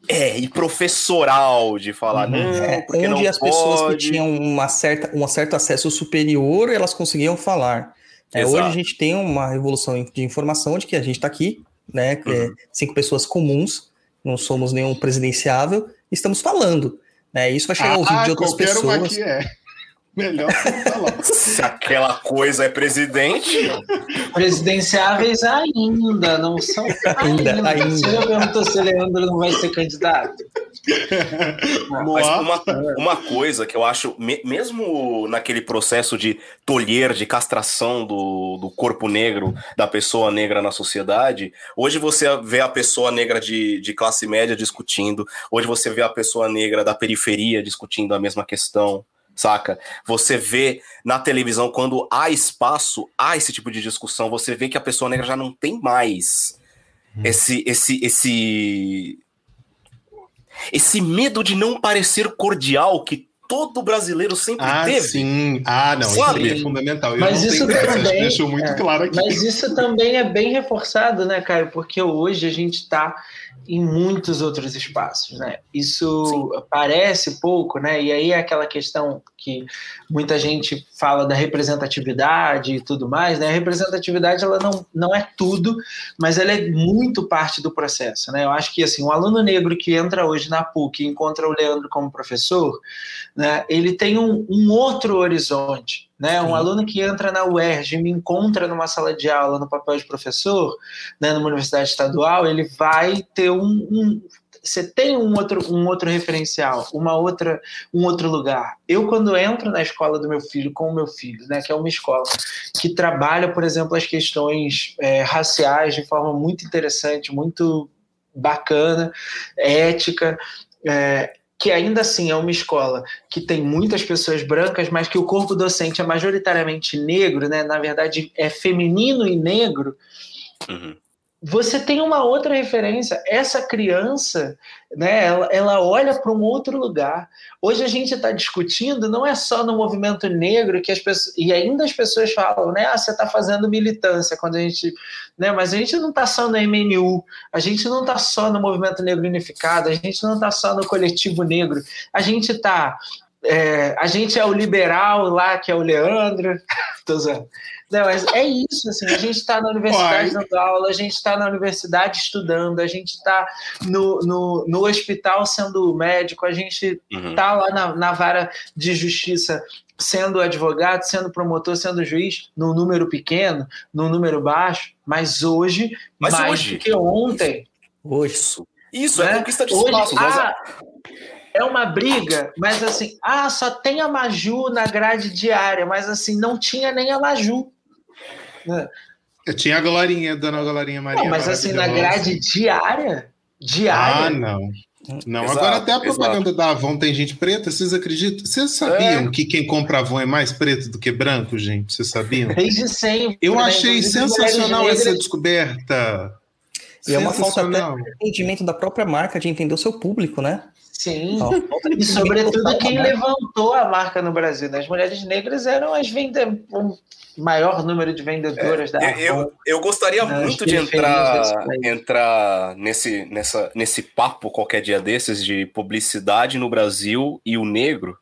é, e professoral de falar, uhum. não, é, onde não as pode. pessoas que tinham uma certa, um certo acesso superior, elas conseguiam falar. É, hoje a gente tem uma revolução de informação de que a gente está aqui, né? É uhum. cinco pessoas comuns, não somos nenhum presidenciável, estamos falando. Né? Isso vai chegar ao ouvido de outras pessoas. Uma que é. Melhor falar. Se aquela coisa é presidente. Presidenciáveis ainda, não são ainda. ainda. ainda. Você já perguntou se o Leandro não vai ser candidato? Mas uma, uma coisa que eu acho, mesmo naquele processo de tolher, de castração do, do corpo negro, da pessoa negra na sociedade, hoje você vê a pessoa negra de, de classe média discutindo, hoje você vê a pessoa negra da periferia discutindo a mesma questão saca? Você vê na televisão, quando há espaço, há esse tipo de discussão, você vê que a pessoa negra já não tem mais hum. esse, esse, esse, esse medo de não parecer cordial que todo brasileiro sempre ah, teve. Sim, ah, não, Sabe? isso é fundamental. mas isso também deixou muito é, claro aqui. Mas isso também é bem reforçado, né, Caio? Porque hoje a gente está em muitos outros espaços, né? Isso Sim. parece pouco, né? E aí é aquela questão que muita gente fala da representatividade e tudo mais, né? A representatividade ela não, não é tudo, mas ela é muito parte do processo, né? Eu acho que assim, um aluno negro que entra hoje na PUC e encontra o Leandro como professor, né? Ele tem um, um outro horizonte, né? Um aluno que entra na UERJ e me encontra numa sala de aula no papel de professor, né, numa universidade estadual, ele vai ter um, um você tem um outro, um outro referencial, uma outra, um outro lugar. Eu, quando entro na escola do meu filho, com o meu filho, né, que é uma escola que trabalha, por exemplo, as questões é, raciais de forma muito interessante, muito bacana, ética, é, que ainda assim é uma escola que tem muitas pessoas brancas, mas que o corpo docente é majoritariamente negro, né? na verdade é feminino e negro, uhum você tem uma outra referência. Essa criança, né, ela, ela olha para um outro lugar. Hoje a gente está discutindo, não é só no movimento negro que as pessoas. E ainda as pessoas falam, né? Ah, você está fazendo militância quando a gente. Né, mas a gente não está só no MNU, a gente não está só no Movimento Negro Unificado, a gente não está só no Coletivo Negro, a gente está. É, a gente é o liberal lá, que é o Leandro. Tô usando. Não, mas é isso, assim, a gente está na universidade Pai. dando aula, a gente está na universidade estudando, a gente está no, no, no, hospital sendo médico, a gente está uhum. lá na, na vara de justiça sendo advogado, sendo promotor, sendo juiz, num número pequeno, num número baixo, mas hoje, mas mais hoje. do que ontem. Hoje. Isso, é né? é conquista de espaço. Ah, é uma briga, mas assim, ah, só tem a Maju na grade diária, mas assim, não tinha nem a Maju. Eu tinha a Glorinha, Dona Glorinha Maria. Não, mas assim, na grade diária? Diária? Ah, não. Não, Exato, agora até a propaganda exato. da Avon tem gente preta, vocês acreditam? Vocês sabiam É. que quem compra Avon é mais preto do que branco, gente? Vocês sabiam? Desde sempre. Eu né? achei Inclusive, sensacional essa descoberta. E é uma falta até de entendimento da própria marca de entender o seu público, né? Sim. Ó, E sobretudo quem levantou a marca no Brasil. né? As mulheres negras eram as vendedoras, maior número de vendedoras da Eu, eu, eu gostaria muito de entrar, entrar nesse, nessa, nesse papo qualquer dia desses de publicidade no Brasil e o negro,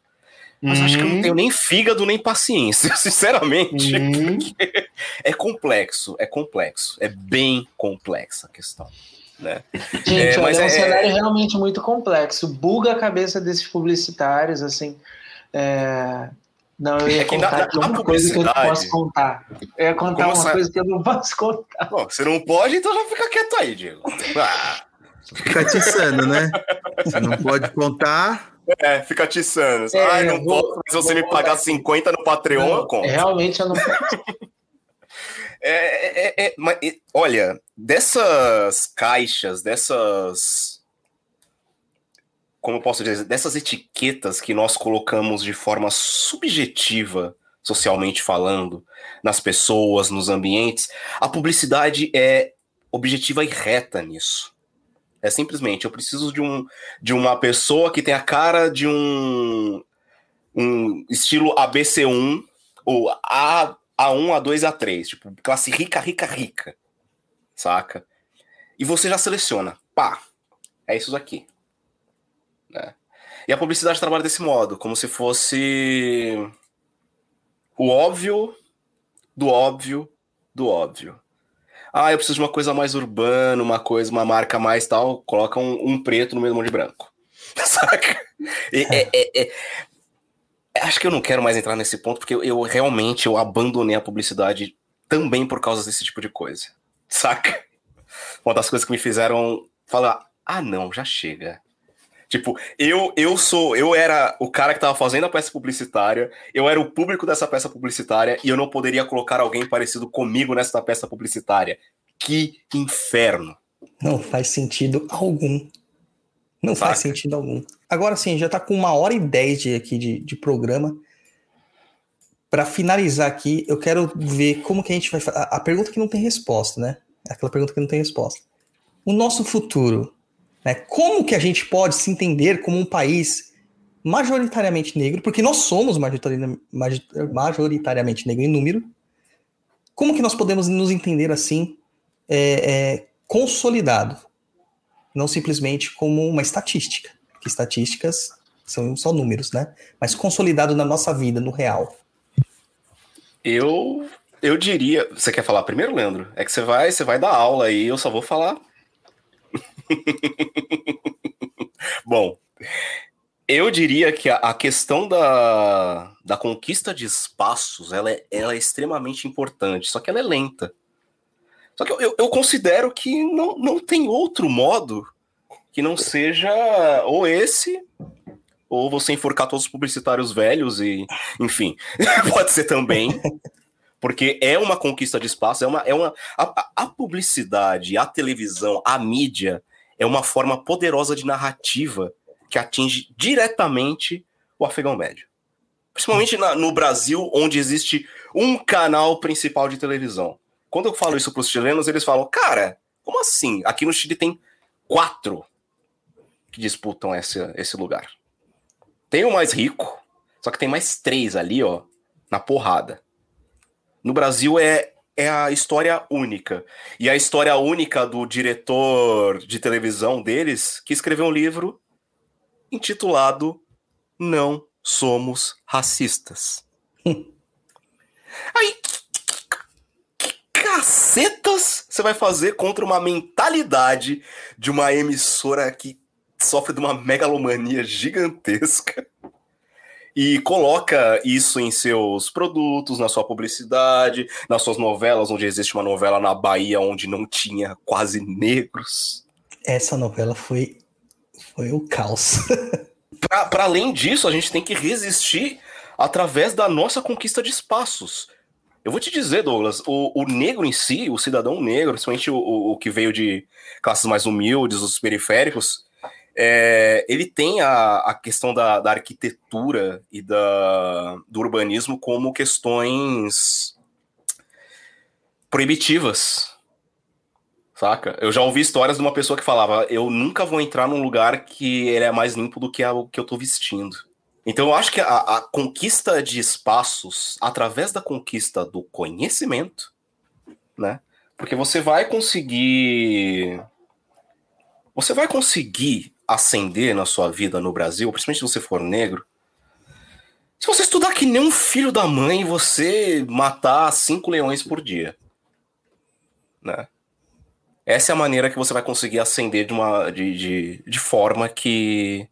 mas acho que eu não Hum, tenho nem fígado nem paciência, sinceramente. hum. É complexo, é complexo, é bem complexa a questão. Né? Gente, É, olha, é um é- cenário realmente muito complexo. Buga a cabeça desses publicitários, assim. é, Não, eu ia É contar na- na uma coisa que eu não posso contar. Eu ia contar Como uma sa- coisa que eu não posso contar. Bom, você não pode, então já fica quieto aí, Diego. Ah, Fica atiçando, né? Você não pode contar. é, fica atiçando. É, Ai, não eu vou- posso, mas se você me pagar botar aqui. 50 no Patreon, eu conto. Realmente eu não É, é, é, é, mas, olha, dessas caixas, dessas. Como eu posso dizer? Dessas etiquetas que nós colocamos de forma subjetiva, socialmente falando, nas pessoas, nos ambientes, a publicidade é objetiva e reta nisso. É simplesmente, eu preciso de, um, de uma pessoa que tem a cara de um, um estilo ABC1 ou A, A1, A2, A3, tipo, classe rica, rica, rica, saca? E você já seleciona, pá, é isso daqui. Né? E a publicidade trabalha desse modo, como se fosse o óbvio do óbvio do óbvio. Ah, eu preciso de uma coisa mais urbana, uma coisa, uma marca mais tal, coloca um, um preto no meio de branco. Saca? E- é- é- é- acho que eu não quero mais entrar nesse ponto, porque eu, eu realmente eu abandonei a publicidade também por causa desse tipo de coisa. Saca? Uma das coisas que me fizeram falar, ah não, já chega. Tipo, eu, eu sou, eu era o cara que tava fazendo a peça publicitária, eu era o público dessa peça publicitária e eu não poderia colocar alguém parecido comigo nessa peça publicitária. Que inferno. Não faz sentido algum. Não Saca? faz sentido algum. Agora sim, já tá com uma hora e dez de, aqui de, de programa. Para finalizar aqui, eu quero ver como que a gente vai a, a pergunta que não tem resposta, né? Aquela pergunta que não tem resposta. O nosso futuro, né? Como que a gente pode se entender como um país majoritariamente negro? Porque nós somos majoritariamente negro em número. Como que nós podemos nos entender assim, é, é, consolidado? não simplesmente como uma estatística, porque estatísticas são só números, né? Mas consolidado na nossa vida, no real. Eu eu diria, você quer falar primeiro, Leandro? É que você vai, você vai dar aula aí, eu só vou falar. Bom, eu diria que a, questão da, da conquista de espaços, ela é, ela é extremamente importante, só que ela é lenta. Só que eu, eu, eu considero que não, não tem outro modo que não seja ou esse, ou você enforcar todos os publicitários velhos e, enfim, pode ser também, porque é uma conquista de espaço, é uma, é uma a- a publicidade, a televisão, a mídia é uma forma poderosa de narrativa que atinge diretamente o afegão médio. Principalmente na- no Brasil, onde existe um canal principal de televisão. Quando eu falo isso para os chilenos, eles falam, cara, como assim? Aqui no Chile tem quatro que disputam esse, esse lugar. Tem o mais rico, só que tem mais três ali, ó, na porrada. No Brasil é, é a história única. E a história única do diretor de televisão deles, que escreveu um livro intitulado Não Somos Racistas. Aí, que, que cacetas você vai fazer contra uma mentalidade de uma emissora que sofre de uma megalomania gigantesca e coloca isso em seus produtos, na sua publicidade, nas suas novelas, onde existe uma novela na Bahia onde não tinha quase negros. Essa novela foi foi o caos. para além disso, a gente tem que resistir através da nossa conquista de espaços. Eu vou te dizer, Douglas, o, o negro em si, o cidadão negro, principalmente o, o, o que veio de classes mais humildes, os periféricos, é, ele tem a, a questão da, da, arquitetura e da, do urbanismo como questões proibitivas. Saca? Eu já ouvi histórias de uma pessoa que falava: Eu nunca vou entrar num lugar que ele é mais limpo do que o que eu tô vestindo. Então eu acho que a, a conquista de espaços, através da conquista do conhecimento, né? Porque você vai conseguir. Você vai conseguir ascender na sua vida no Brasil, principalmente se você for negro, se você estudar que nem um filho da mãe você matar cinco leões por dia. Né? Essa é a maneira que você vai conseguir ascender de, uma, de, de, de forma que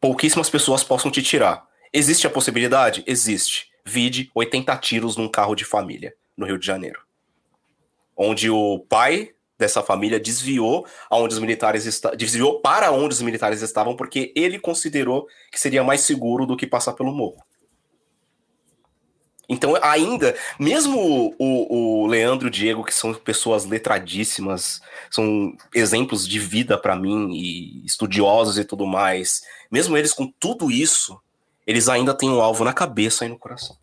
pouquíssimas pessoas possam te tirar. Existe a possibilidade? Existe. Vide 80 tiros num carro de família no Rio de Janeiro. Onde o pai dessa família desviou aonde os militares desviou para onde os militares estavam porque ele considerou que seria mais seguro do que passar pelo morro. Então, ainda, mesmo o, o Leandro e o Diego, que são pessoas letradíssimas, são exemplos de vida para mim e estudiosos e tudo mais, mesmo eles com tudo isso, eles ainda têm um alvo na cabeça e no coração.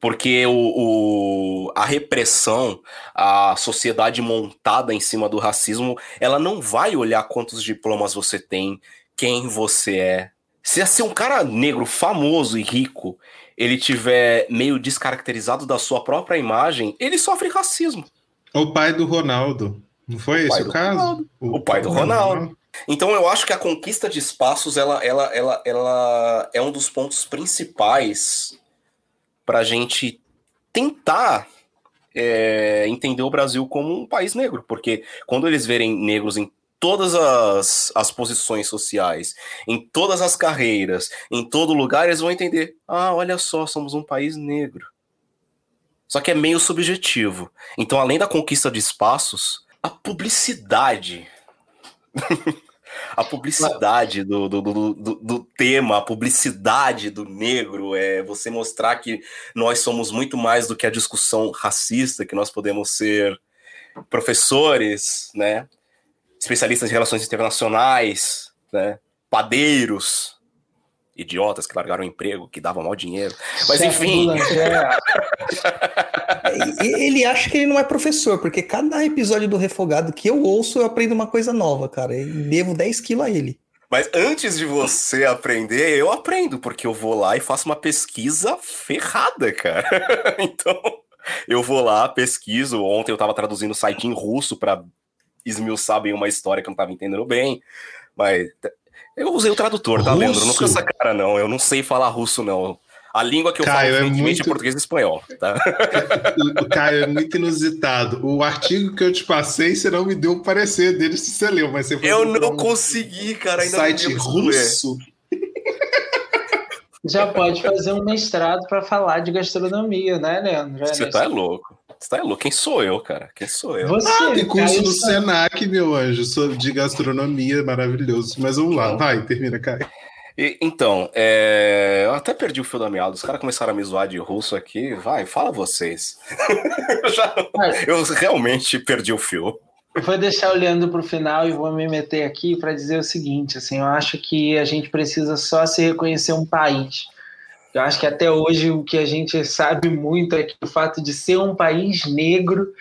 Porque o, o, a repressão, a sociedade montada em cima do racismo, ela não vai olhar quantos diplomas você tem, quem você é. Se ser um cara negro famoso e rico, ele tiver meio descaracterizado da sua própria imagem, ele sofre racismo. O pai do Ronaldo. Não foi o esse o caso? O, o, pai do Ronaldo. Ronaldo. Então eu acho que a conquista de espaços ela, ela, ela, ela é um dos pontos principais para a gente tentar é, entender o Brasil como um país negro, porque quando eles verem negros em todas as, as posições sociais, em todas as carreiras, em todo lugar, eles vão entender: ah, olha só, somos um país negro. Só que é meio subjetivo. Então, além da conquista de espaços, a publicidade a publicidade do, do, do, do, tema, a publicidade do negro, é você mostrar que nós somos muito mais do que a discussão racista, que nós podemos ser professores, né? Especialistas em relações internacionais, né? Padeiros, idiotas que largaram o emprego, que davam mau dinheiro. Mas Chefe enfim. ele acha que ele não é professor, porque cada episódio do Refogado que eu ouço, eu aprendo uma coisa nova, cara. E devo 10 quilos a ele. Mas antes de você aprender, eu aprendo, porque eu vou lá e faço uma pesquisa ferrada, cara. então, eu vou lá, pesquiso. Ontem eu tava traduzindo o site em russo para esmiuçar bem uma história que eu não tava entendendo bem. Mas eu usei o tradutor, tá, russo? Leandro? Não com essa cara, não. Eu não sei falar russo, não. A língua que eu Caio, falo é, é muito... é português e espanhol, tá? Caio, é muito inusitado. O artigo que eu te passei, você não me deu o parecer dele se você leu, mas você Eu não um... consegui, cara. Ainda site russo. Já pode fazer um mestrado para falar de gastronomia, né, Leandro? Você tá louco. Você tá louco? Quem sou eu, cara? Quem sou eu? Você, ah, tem curso no Senac, meu anjo, de gastronomia, maravilhoso. Mas vamos lá, então. vai, termina, Caio. E, então, é... eu até perdi o fio da meada. Os caras começaram a me zoar de russo aqui. Vai, fala vocês. eu, já... eu realmente perdi o fio. Eu vou deixar o Leandro para o final e vou me meter aqui para dizer o seguinte: assim, eu acho que a gente precisa só se reconhecer um país. Eu acho que até hoje o que a gente sabe muito é que o fato de ser um país negro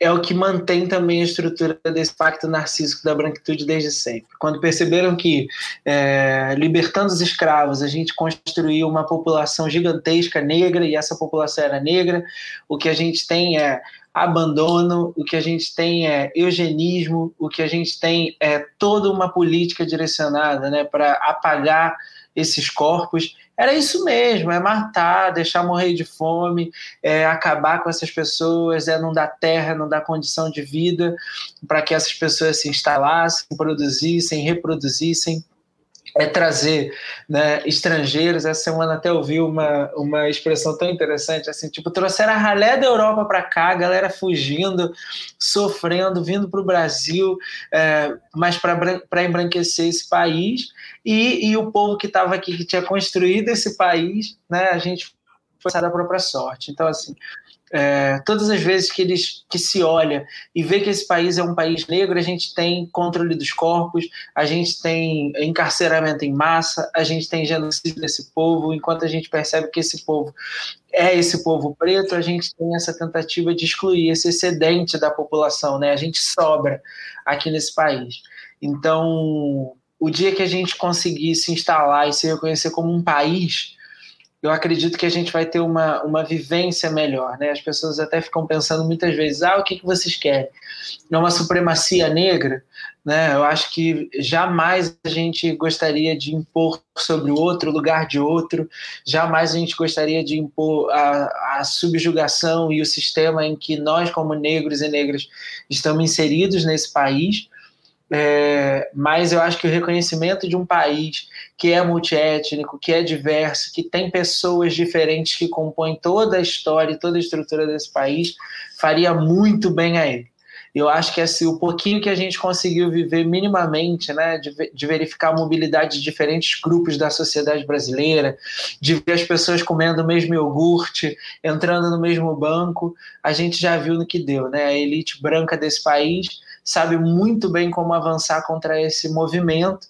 é o que mantém também a estrutura desse pacto narcísico da branquitude desde sempre. Quando perceberam que, é, libertando os escravos, a gente construiu uma população gigantesca negra, e essa população era negra, o que a gente tem é abandono, o que a gente tem é eugenismo, o que a gente tem é toda uma política direcionada né, para apagar esses corpos era isso mesmo, é matar, deixar morrer de fome, é acabar com essas pessoas, é não dar terra, não dar condição de vida para que essas pessoas se instalassem, produzissem, reproduzissem. É trazer né, estrangeiros. Essa semana até ouvi uma, uma expressão tão interessante, assim, tipo, trouxeram a ralé da Europa para cá, a galera fugindo, sofrendo, vindo para o Brasil, é, mas para embranquecer esse país, e, e o povo que estava aqui, que tinha construído esse país, né, a gente foi da própria sorte. Então, assim, é, todas as vezes que eles que se olha e vê que esse país é um país negro, a gente tem controle dos corpos, a gente tem encarceramento em massa, a gente tem genocídio desse povo, enquanto a gente percebe que esse povo é esse povo preto, a gente tem essa tentativa de excluir esse excedente da população, né? A gente sobra aqui nesse país. Então, o dia que a gente conseguir se instalar e se reconhecer como um país, eu acredito que a gente vai ter uma, uma vivência melhor. Né? As pessoas até ficam pensando muitas vezes: ah, o que, que vocês querem? É uma supremacia negra? Né? Eu acho que jamais a gente gostaria de impor sobre o outro, o lugar de outro, jamais a gente gostaria de impor a, a subjugação e o sistema em que nós, como negros e negras, estamos inseridos nesse país. É, mas eu acho que o reconhecimento de um país que é multiétnico, que é diverso, que tem pessoas diferentes que compõem toda a história e toda a estrutura desse país, faria muito bem a ele. Eu acho que assim, o pouquinho que a gente conseguiu viver minimamente, né, de, de verificar a mobilidade de diferentes grupos da sociedade brasileira, de ver as pessoas comendo o mesmo iogurte, entrando no mesmo banco, a gente já viu no que deu, né? A elite branca desse país sabe muito bem como avançar contra esse movimento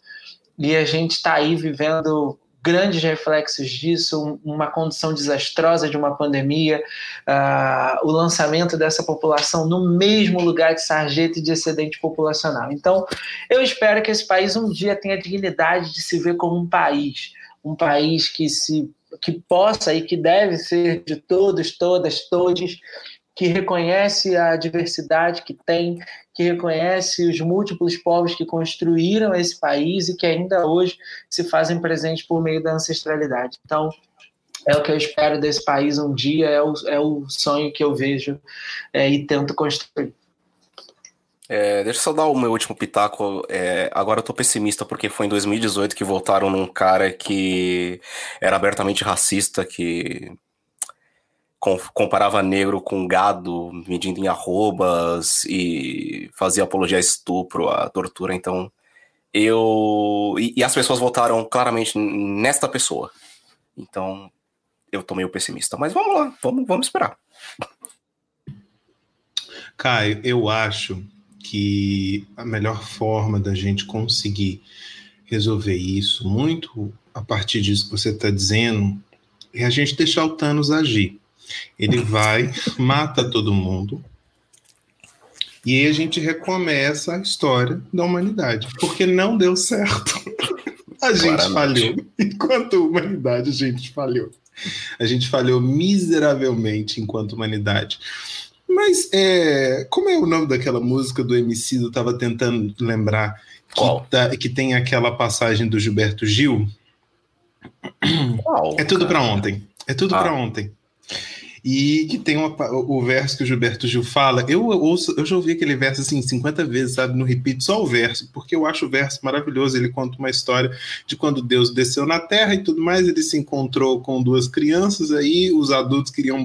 e a gente está aí vivendo grandes reflexos disso, uma condição desastrosa de uma pandemia, uh, o lançamento dessa população no mesmo lugar de sarjeta e de excedente populacional. Então, eu espero que esse país um dia tenha a dignidade de se ver como um país, um país que se que possa e que deve ser de todos, todas, todos, que reconhece a diversidade que tem, que reconhece os múltiplos povos que construíram esse país e que ainda hoje se fazem presentes por meio da ancestralidade. Então, é o que eu espero desse país um dia, é o, é o sonho que eu vejo é, e tento construir. É, deixa eu só dar o meu último pitaco. É, agora eu tô pessimista porque foi em 2018 que votaram num cara que era abertamente racista, que comparava negro com gado, medindo em arrobas e fazia apologia a estupro, a tortura. Então, eu. E, e, as pessoas votaram claramente nesta pessoa. Então, eu tô meio pessimista. Mas vamos lá, vamos, vamos esperar. Caio, eu acho que a melhor forma da gente conseguir resolver isso, muito a partir disso que você está dizendo, é a gente deixar o Thanos agir. Ele vai, mata todo mundo. E aí a gente recomeça a história da humanidade, porque não deu certo. A gente Claramente. falhou. Enquanto humanidade, a gente falhou. A gente falhou miseravelmente enquanto humanidade. Mas é, como é o nome daquela música do MC? Eu estava tentando lembrar que, tá, que, tem aquela passagem do Gilberto Gil. Qual, é tudo para ontem. É tudo ah. para ontem e que tem uma, o verso que o Gilberto Gil fala. Eu ouço, eu já ouvi aquele verso assim 50 vezes, sabe? No repeat só o verso, porque eu acho o verso maravilhoso. Ele conta uma história de quando Deus desceu na terra e tudo mais. Ele se encontrou com duas crianças, aí os adultos queriam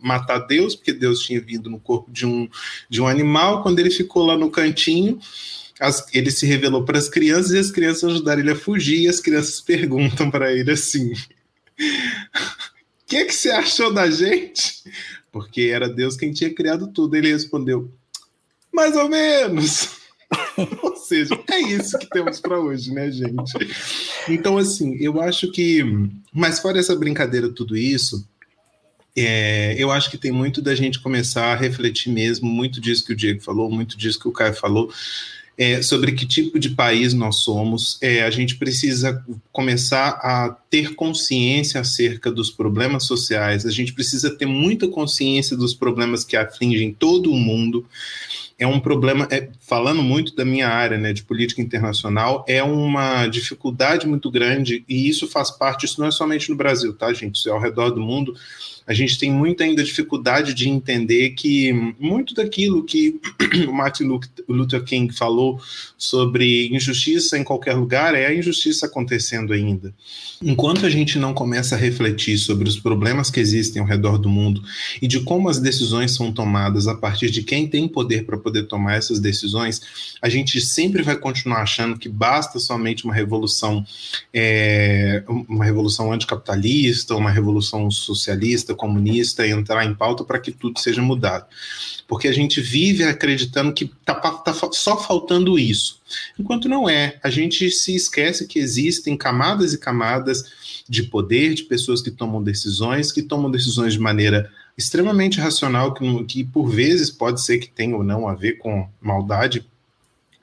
matar Deus, porque Deus tinha vindo no corpo de um, de um animal. Quando ele ficou lá no cantinho. As, ele se revelou para as crianças e as crianças ajudaram ele a fugir. E as crianças perguntam para ele assim: que, que você achou da gente? Porque era Deus quem tinha criado tudo. Ele respondeu, mais ou menos. ou seja, é isso que temos para hoje, né, gente? Então, assim, eu acho que, mas fora essa brincadeira, tudo isso, é, eu acho que tem muito da gente começar a refletir mesmo, muito disso que o Diego falou, muito disso que o Caio falou, é, sobre que tipo de país nós somos. É, a gente precisa começar a ter consciência acerca dos problemas sociais, a gente precisa ter muita consciência dos problemas que afligem todo o mundo. É um problema, é, falando muito da minha área né, de política internacional, é uma dificuldade muito grande, e isso faz parte, isso não é somente no Brasil, tá, gente? Isso é ao redor do mundo A gente tem muita ainda dificuldade de entender que muito daquilo que o Martin Luther King falou sobre injustiça em qualquer lugar é a injustiça acontecendo ainda. Enquanto a gente não começa a refletir sobre os problemas que existem ao redor do mundo e de como as decisões são tomadas a partir de quem tem poder para poder tomar essas decisões, a gente sempre vai continuar achando que basta somente uma revolução, é, uma revolução anticapitalista, uma revolução socialista, comunista entrar em pauta para que tudo seja mudado. Porque a gente vive acreditando que está tá só faltando isso. Enquanto não é. A gente se esquece que existem camadas e camadas de poder, de pessoas que tomam decisões, que tomam decisões de maneira extremamente racional, que, que por vezes pode ser que tenha ou não a ver com maldade,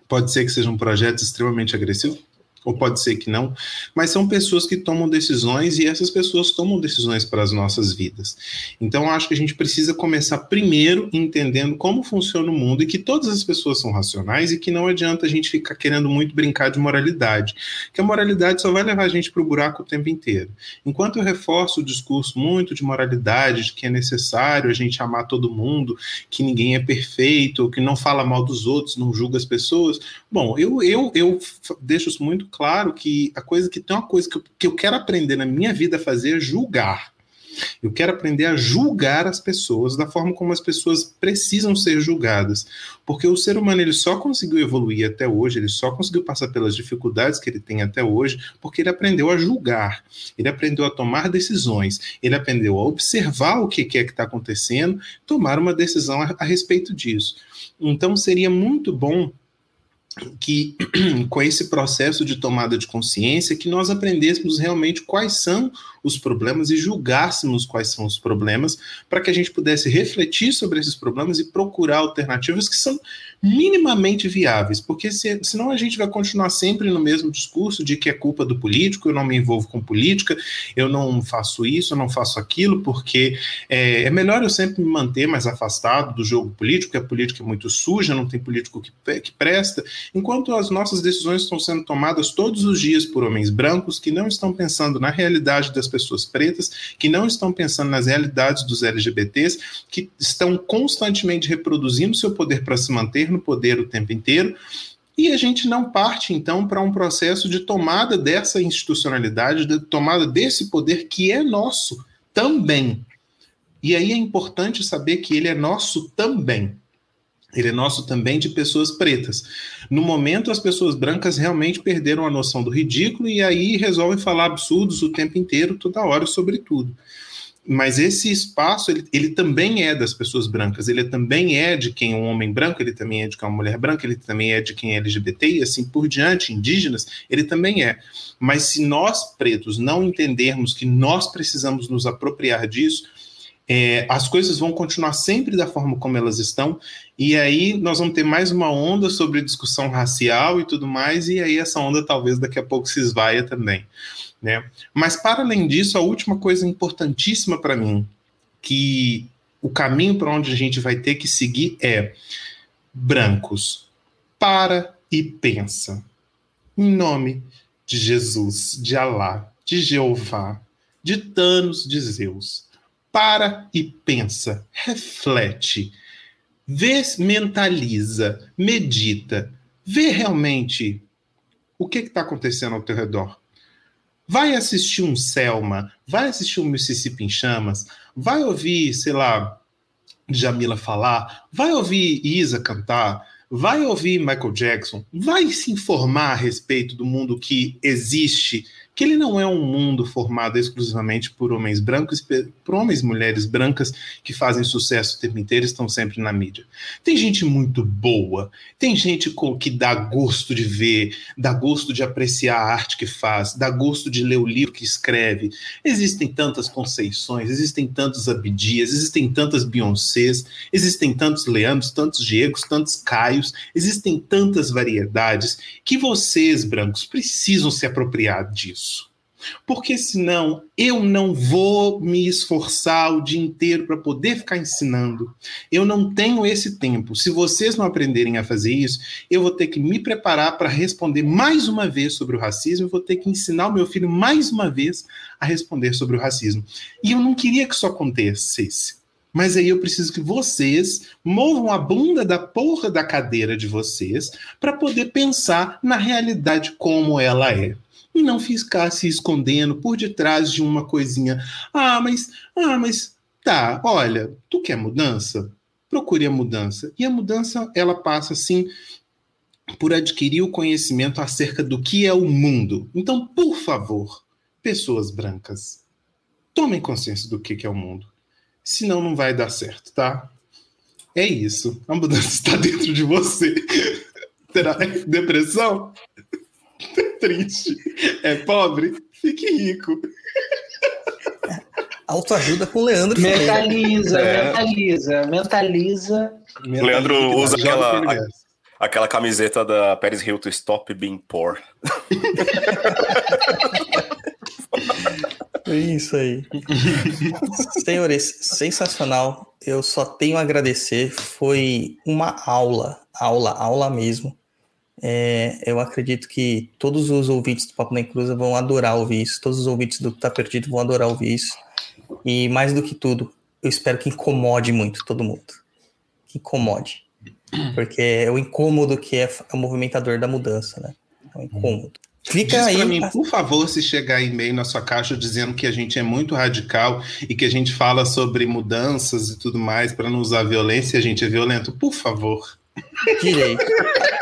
pode ser que sejam projetos extremamente agressivos, ou pode ser que não, mas são pessoas que tomam decisões e essas pessoas tomam decisões para as nossas vidas. Então, acho que a gente precisa começar primeiro entendendo como funciona o mundo e que todas as pessoas são racionais e que não adianta a gente ficar querendo muito brincar de moralidade, que a moralidade só vai levar a gente para o buraco o tempo inteiro. Enquanto eu reforço o discurso muito de moralidade, de que é necessário a gente amar todo mundo, que ninguém é perfeito, que não fala mal dos outros, não julga as pessoas, bom, eu, eu, eu deixo isso muito claro que a coisa que tem uma coisa que eu, que eu quero aprender na minha vida a fazer é julgar. Eu quero aprender a julgar as pessoas da forma como as pessoas precisam ser julgadas, porque o ser humano ele só conseguiu evoluir até hoje, ele só conseguiu passar pelas dificuldades que ele tem até hoje, porque ele aprendeu a julgar, ele aprendeu a tomar decisões, ele aprendeu a observar o que é que está acontecendo, tomar uma decisão a, a respeito disso. Então seria muito bom que com esse processo de tomada de consciência que nós aprendêssemos realmente quais são os problemas e julgássemos quais são os problemas para que a gente pudesse refletir sobre esses problemas e procurar alternativas que são minimamente viáveis, porque se, senão a gente vai continuar sempre no mesmo discurso de que é culpa do político, eu não me envolvo com política, eu não faço isso, eu não faço aquilo, porque é, é melhor eu sempre me manter mais afastado do jogo político, porque a política é muito suja, não tem político que, que presta, enquanto as nossas decisões estão sendo tomadas todos os dias por homens brancos que não estão pensando na realidade das pessoas pretas, que não estão pensando nas realidades dos LGBTs, que estão constantemente reproduzindo seu poder para se manter no poder o tempo inteiro. E a gente não parte, então, para um processo de tomada dessa institucionalidade, de tomada desse poder que é nosso também. E aí é importante saber que ele é nosso também. Ele é nosso também de pessoas pretas. No momento, as pessoas brancas realmente perderam a noção do ridículo e aí resolvem falar absurdos o tempo inteiro, toda hora, sobre tudo. Mas esse espaço, ele, ele também é das pessoas brancas, ele também é de quem é um homem branco, ele também é de quem é uma mulher branca, ele também é de quem é LGBT e assim por diante, indígenas, ele também é. Mas se nós, pretos, não entendermos que nós precisamos nos apropriar disso, é, as coisas vão continuar sempre da forma como elas estão, e aí nós vamos ter mais uma onda sobre discussão racial e tudo mais, e aí essa onda talvez daqui a pouco se esvaia também. Né? Mas para além disso, a última coisa importantíssima para mim, que o caminho para onde a gente vai ter que seguir é brancos, para e pensa. Em nome de Jesus, de Alá, de Jeová, de Thanos, de Zeus para e pensa, reflete, vê, mentaliza, medita, vê realmente o que está acontecendo ao teu redor. Vai assistir um Selma, vai assistir um Mississippi em Chamas, vai ouvir, sei lá, Jamila falar, vai ouvir Isa cantar, vai ouvir Michael Jackson, vai se informar a respeito do mundo que existe que ele não é um mundo formado exclusivamente por homens brancos, por homens e mulheres brancas que fazem sucesso o tempo inteiro e estão sempre na mídia. Tem gente muito boa, tem gente que dá gosto de ver, dá gosto de apreciar a arte que faz, dá gosto de ler o livro que escreve. Existem tantas conceições, existem tantos Abdias, existem tantas Beyoncés, existem tantos Leandros, tantos Diegos, tantos Caios, existem tantas variedades que vocês, brancos, precisam se apropriar disso. Porque senão eu não vou me esforçar o dia inteiro para poder ficar ensinando. Eu não tenho esse tempo. Se vocês não aprenderem a fazer isso, eu vou ter que me preparar para responder mais uma vez sobre o racismo, eu vou ter que ensinar o meu filho mais uma vez a responder sobre o racismo. E eu não queria que isso acontecesse. Mas aí eu preciso que vocês movam a bunda da porra da cadeira de vocês para poder pensar na realidade como ela é. E não ficar se escondendo por detrás de uma coisinha. Ah, mas, ah, mas tá, olha, tu quer mudança? Procure a mudança. E a mudança, ela passa assim por adquirir o conhecimento acerca do que é o mundo. Então, por favor, pessoas brancas, tomem consciência do que é o mundo senão não vai dar certo, tá? É isso. A mudança está dentro de você. Terá depressão? Triste. É pobre? Fique rico. Autoajuda com o Leandro. Mentaliza, é. mentaliza, mentaliza. O Leandro usa aquela, aquela camiseta da Paris Hilton Stop Being Poor. É isso aí. Senhores, sensacional. Eu só tenho a agradecer. Foi uma aula, aula, aula mesmo. É, eu acredito que todos os ouvintes do Papo na Encruza vão adorar ouvir isso. Todos os ouvintes do Tá Perdido vão adorar ouvir isso. E mais do que tudo, eu espero que incomode muito todo mundo. Que incomode. Porque é o incômodo que é o movimentador da mudança, né? É o incômodo. Fica Diz aí. mim, por favor, se chegar e-mail na sua caixa dizendo que a gente é muito radical e que a gente fala sobre mudanças e tudo mais para não usar violência e a gente é violento, por favor. Direito.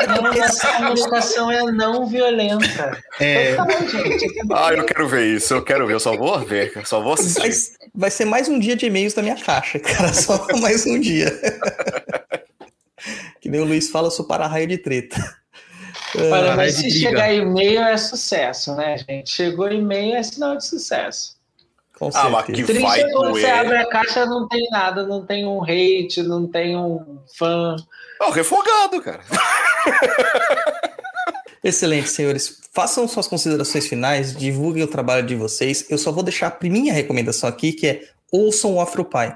Não, essa comunicação é não violenta. É. Ah, eu quero ver isso, eu quero ver, eu só vou ver, só vou assistir. Vai, vai ser mais um dia de e-mails da minha caixa, cara, só mais um dia. que nem o Luiz fala, eu sou para-raio de treta. Para mas se chegar e-mail é sucesso, né, gente? Chegou e-mail é sinal de sucesso. Com ah, mas que Triste vai quando você abre a caixa não tem nada, não tem um hate, não tem um fã. É o refogado, cara. Excelente, senhores. Façam suas considerações finais, divulguem o trabalho de vocês. Eu só vou deixar a minha recomendação aqui, que é ouçam o Afropai.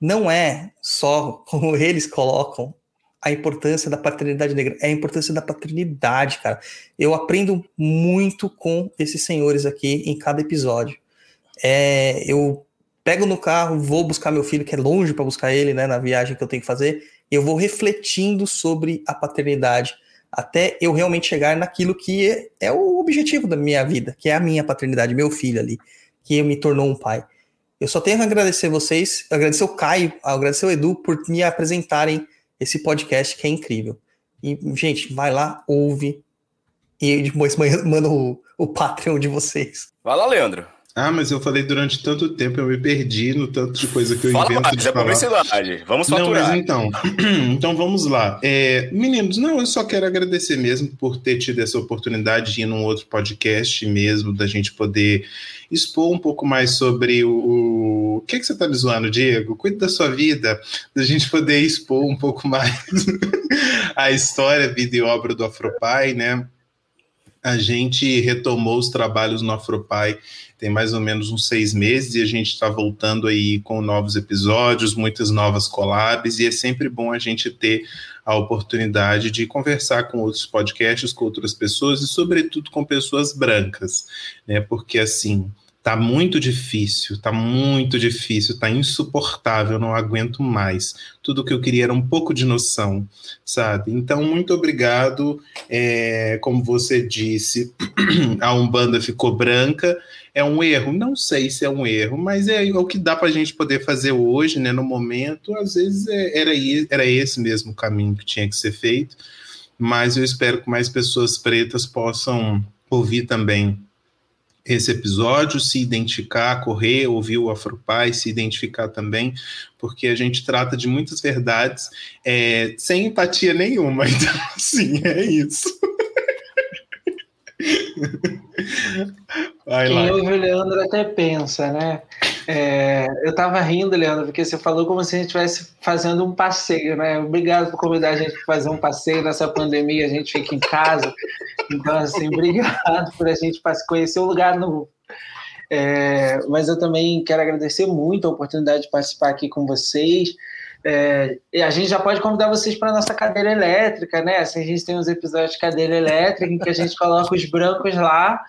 Não é só como eles colocam a importância da paternidade negra, é a importância da paternidade, cara. Eu aprendo muito com esses senhores aqui em cada episódio. É, eu pego no carro, vou buscar meu filho, que é longe para buscar ele, né, na viagem que eu tenho que fazer, e eu vou refletindo sobre a paternidade, até eu realmente chegar naquilo que é, é o objetivo da minha vida, que é a minha paternidade, meu filho ali, que me tornou um pai. Eu só tenho que agradecer vocês, agradecer o Caio, agradecer o Edu por me apresentarem esse podcast que é incrível. E, gente, vai lá, ouve e depois manda o, o Patreon de vocês. Vai lá, Leandro. Ah, mas eu falei durante tanto tempo, eu me perdi no tanto de coisa que eu Fala invento mais, de é falar. publicidade. Vamos faturar. Não, mas então, então vamos lá. É, meninos, não, eu só quero agradecer mesmo por ter tido essa oportunidade de ir num outro podcast mesmo, da gente poder expor um pouco mais sobre o... O que, que você está me zoando, Diego? Cuide da sua vida, da gente poder expor um pouco mais a história, vida e obra do Afropai, né? A gente retomou os trabalhos no Afropai tem mais ou menos uns seis meses e a gente está voltando aí com novos episódios, muitas novas collabs, e é sempre bom a gente ter a oportunidade de conversar com outros podcasts, com outras pessoas e, sobretudo, com pessoas brancas, né? Porque assim Tá muito difícil, tá muito difícil, tá insuportável, não aguento mais. Tudo que eu queria era um pouco de noção, sabe? Então, muito obrigado. É, como você disse, a Umbanda ficou branca. É um erro? Não sei se é um erro, mas é o que dá para a gente poder fazer hoje, né? No momento, às vezes é, era, era esse mesmo caminho que tinha que ser feito. Mas eu espero que mais pessoas pretas possam ouvir também esse episódio, se identificar, correr, ouvir o Afropai, se identificar também, porque a gente trata de muitas verdades é, sem empatia nenhuma. Então, sim, é isso. Vai Quem lá. ouve o Leandro até pensa, né? É, eu tava rindo, Leandro, porque você falou como se a gente estivesse fazendo um passeio, né? Obrigado por convidar a gente para fazer um passeio nessa pandemia, a gente fica em casa. Então, assim, obrigado por a gente conhecer um lugar novo. É, mas eu também quero agradecer muito a oportunidade de participar aqui com vocês. É, a gente já pode convidar vocês para nossa cadeira elétrica, né? Assim, a gente tem uns episódios de cadeira elétrica em que a gente coloca os brancos lá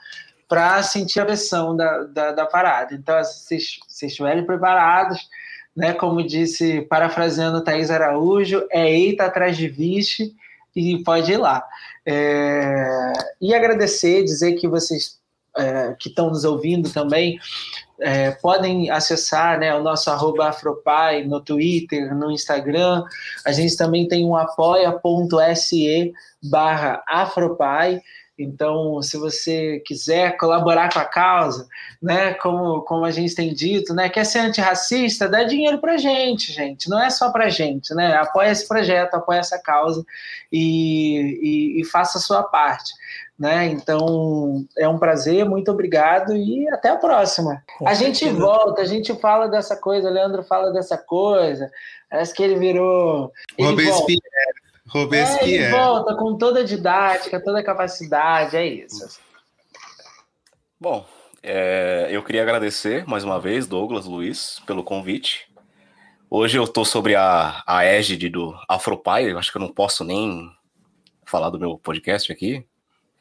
para sentir a pressão da, da, da, parada. Então, se vocês estiverem preparados, né? Como disse, parafraseando Thaís Araújo, é eita atrás de vixe e pode ir lá. É, e agradecer, dizer que vocês é, que estão nos ouvindo também é, podem acessar né, o nosso Afropai no Twitter, no Instagram. A gente também tem um apoia.se barra Afropai. Então, se você quiser colaborar com a causa, né, como, como a gente tem dito, né, quer ser antirracista, dá dinheiro para gente, gente. Não é só para gente, né? Apoia esse projeto, apoia essa causa e, e, e faça a sua parte. Né? Então é um prazer, muito obrigado e até a próxima. Com a certeza. gente volta, a gente fala dessa coisa, o Leandro fala dessa coisa. Parece que ele virou. Robespierre. Robespierre. É, volta com toda a didática, toda a capacidade, é isso. Bom, é, eu queria agradecer mais uma vez, Douglas Luiz, pelo convite. Hoje eu estou sobre a, a égide do Afropai, eu acho que eu não posso nem falar do meu podcast aqui,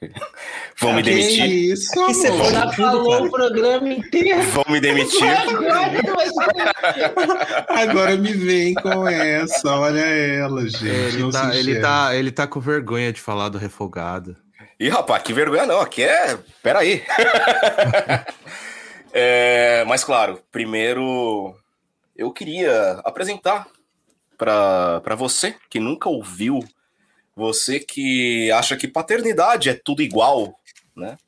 Vão me demitir. Isso, Aqui você já falou o programa inteiro. Vão me demitir. Agora me vem com essa, olha ela, gente. ele, tá, ele, tá, ele tá com vergonha de falar do refogado. Ih, rapaz, que vergonha não. Aqui é. Peraí. é, mas, claro, primeiro eu queria apresentar para você que nunca ouviu você que acha que paternidade é tudo igual, né?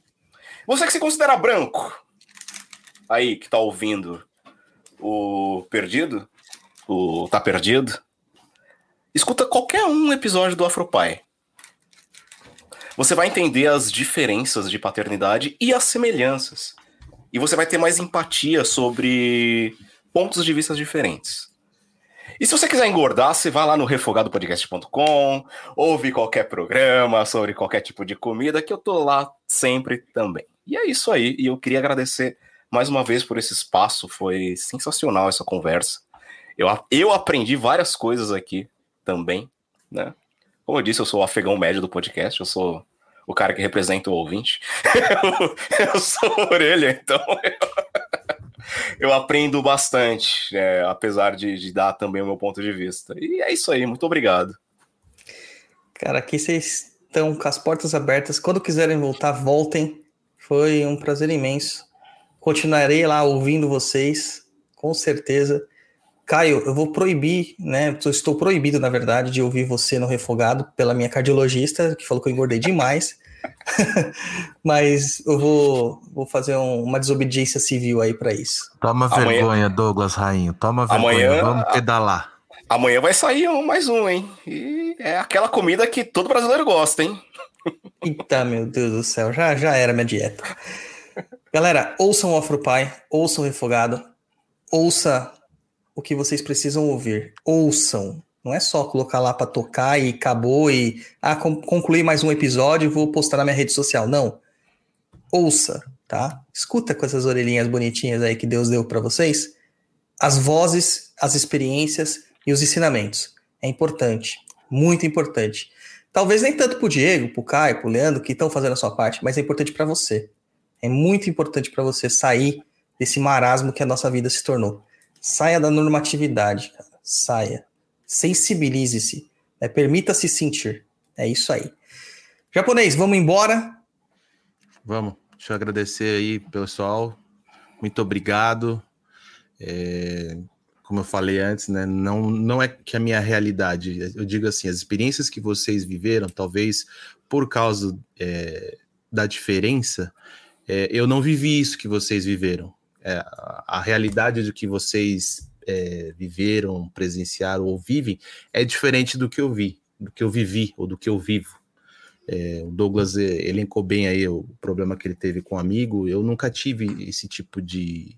Você que se considera branco, aí que tá ouvindo o Perdido, o Tá Perdido, escuta qualquer um episódio do Afropai. Você vai entender as diferenças de paternidade e as semelhanças. E você vai ter mais empatia sobre pontos de vista diferentes. E se você quiser engordar, você vai lá no refogadopodcast.com, ouve qualquer programa sobre qualquer tipo de comida, que eu tô lá sempre também. E é isso aí. E eu queria agradecer mais uma vez por esse espaço. Foi sensacional essa conversa. Eu, eu aprendi várias coisas aqui também, né? Como eu disse, eu sou o afegão médio do podcast, eu sou o cara que representa o ouvinte. eu sou orelha, então. eu aprendo bastante, é, apesar de, de, dar também o meu ponto de vista. E é isso aí, muito obrigado. Cara, aqui vocês estão com as portas abertas. Quando quiserem voltar, voltem. Foi um prazer imenso. Continuarei lá ouvindo vocês, com certeza. Caio, eu vou proibir, né? Eu estou proibido, na verdade, de ouvir você no refogado pela minha cardiologista, que falou que eu engordei demais. Mas eu vou, vou fazer um, uma desobediência civil aí para isso. Toma Amanhã... vergonha, Douglas Rainho. Toma vergonha. Amanhã... Vamos pedalar. Amanhã vai sair um, mais um, hein? E é aquela comida que todo brasileiro gosta, hein? Eita, meu Deus do céu, já, já era minha dieta. Galera, ouçam o Afropai, ouçam o Refogado, ouça o que vocês precisam ouvir. Ouçam, não é só colocar lá para tocar e acabou e ah, concluir mais um episódio e vou postar na minha rede social. Não. Ouça, tá? Escuta com essas orelhinhas bonitinhas aí que Deus deu para vocês as vozes, as experiências e os ensinamentos. É importante, muito importante. Talvez nem tanto pro Diego, pro Caio, pro Leandro que estão fazendo a sua parte, mas é importante para você. É muito importante para você sair desse marasmo que a nossa vida se tornou. Saia da normatividade, cara. Saia sensibilize-se, né? permita-se sentir. É isso aí. Japonês, vamos embora? Vamos. Deixa eu agradecer aí, pessoal. Muito obrigado. É, como eu falei antes, né, não, não é que a minha realidade, eu digo assim, as experiências que vocês viveram, talvez por causa é, da diferença, é, eu não vivi isso que vocês viveram. É, a, a realidade do que vocês é, viveram, presenciaram ou vivem é diferente do que eu vi, do que eu vivi ou do que eu vivo. É, o Douglas é, elencou bem aí o problema que ele teve com um amigo. Eu nunca tive esse tipo de,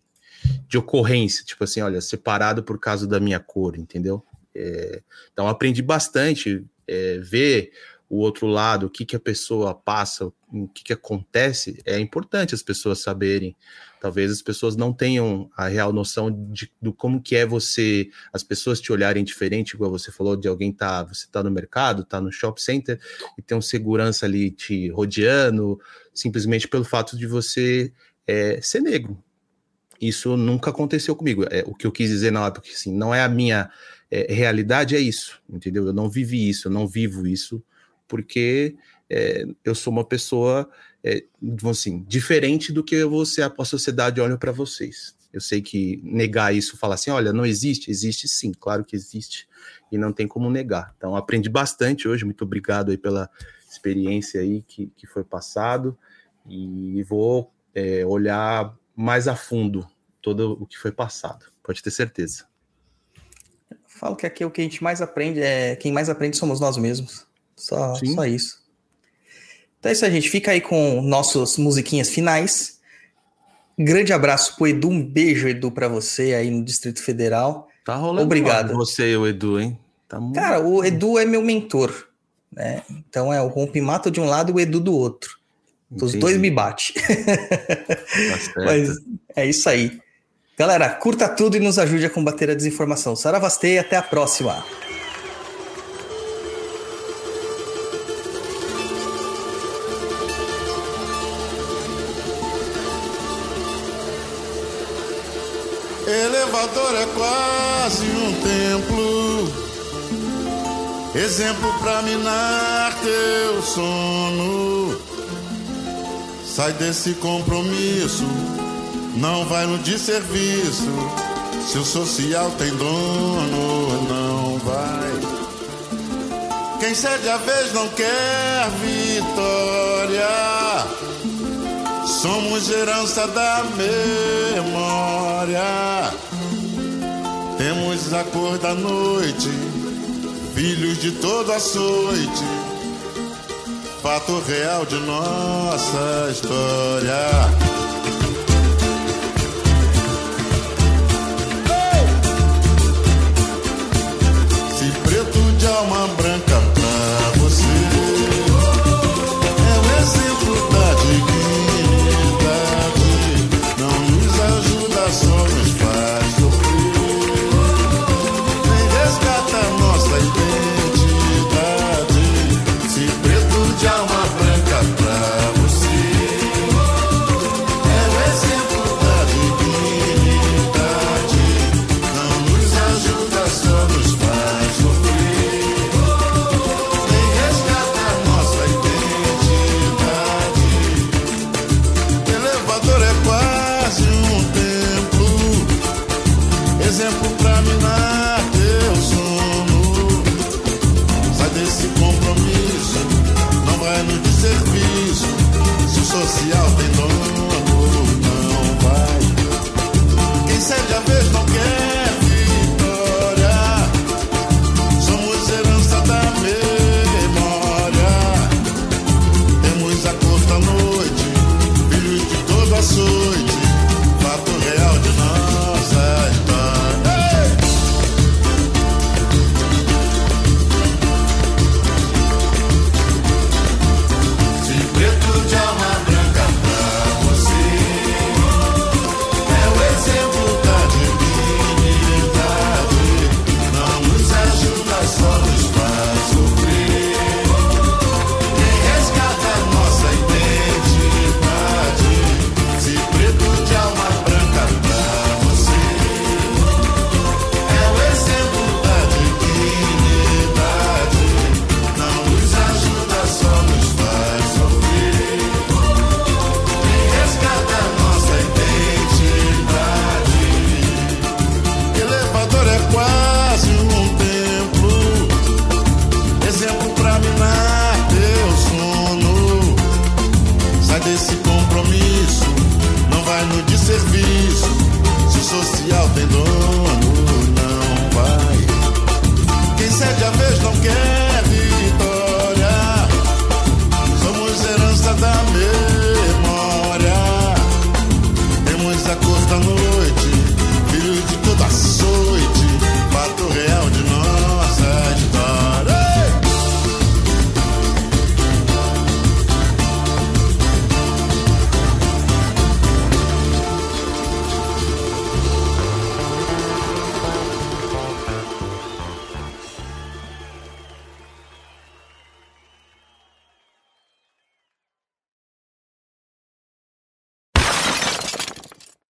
de ocorrência, tipo assim, olha, separado por causa da minha cor, entendeu? É, então aprendi bastante é, ver o outro lado, o que, que a pessoa passa, o que, que acontece, é importante as pessoas saberem. Talvez as pessoas não tenham a real noção de, como que é você, as pessoas te olharem diferente, igual você falou, de alguém tá, você tá no mercado, tá no shopping center e tem um segurança ali te rodeando, simplesmente pelo fato de você é, ser negro. Isso nunca aconteceu comigo. É, o que eu quis dizer na época, assim, não é a minha é, realidade, é isso, entendeu? Eu não vivi isso, eu não vivo isso, porque é, eu sou uma pessoa, é, assim, diferente do que você, a sociedade olha para vocês. Eu sei que negar isso, falar assim, olha, não existe, existe sim, claro que existe, e não tem como negar. Então, aprendi bastante hoje, muito obrigado aí pela experiência aí que, que foi passado, e vou é, olhar mais a fundo todo o que foi passado, pode ter certeza. Falo que aqui o que a gente mais aprende é quem mais aprende somos nós mesmos. Só, só isso. Então é isso aí, gente. Fica aí com nossas musiquinhas finais. Grande abraço pro Edu, um beijo, Edu, para você aí no Distrito Federal. Tá rolando Obrigado. você e o Edu, hein? Tá muito... Cara, o Edu é meu mentor, né? Então é o Rompimato de um lado e o Edu do outro. Os dois me batem. Tá Mas é isso aí. Galera, curta tudo e nos ajude a combater a desinformação. Saravastei até a próxima. Elevador é quase um templo, exemplo pra minar teu sono. Sai desse compromisso não vai no desserviço. Se o social tem dono, não vai. Quem cede a vez não quer vitória. Somos herança da memória. Temos a cor da noite, filhos de todo açoite. Fato real de nossa história. alma branca pra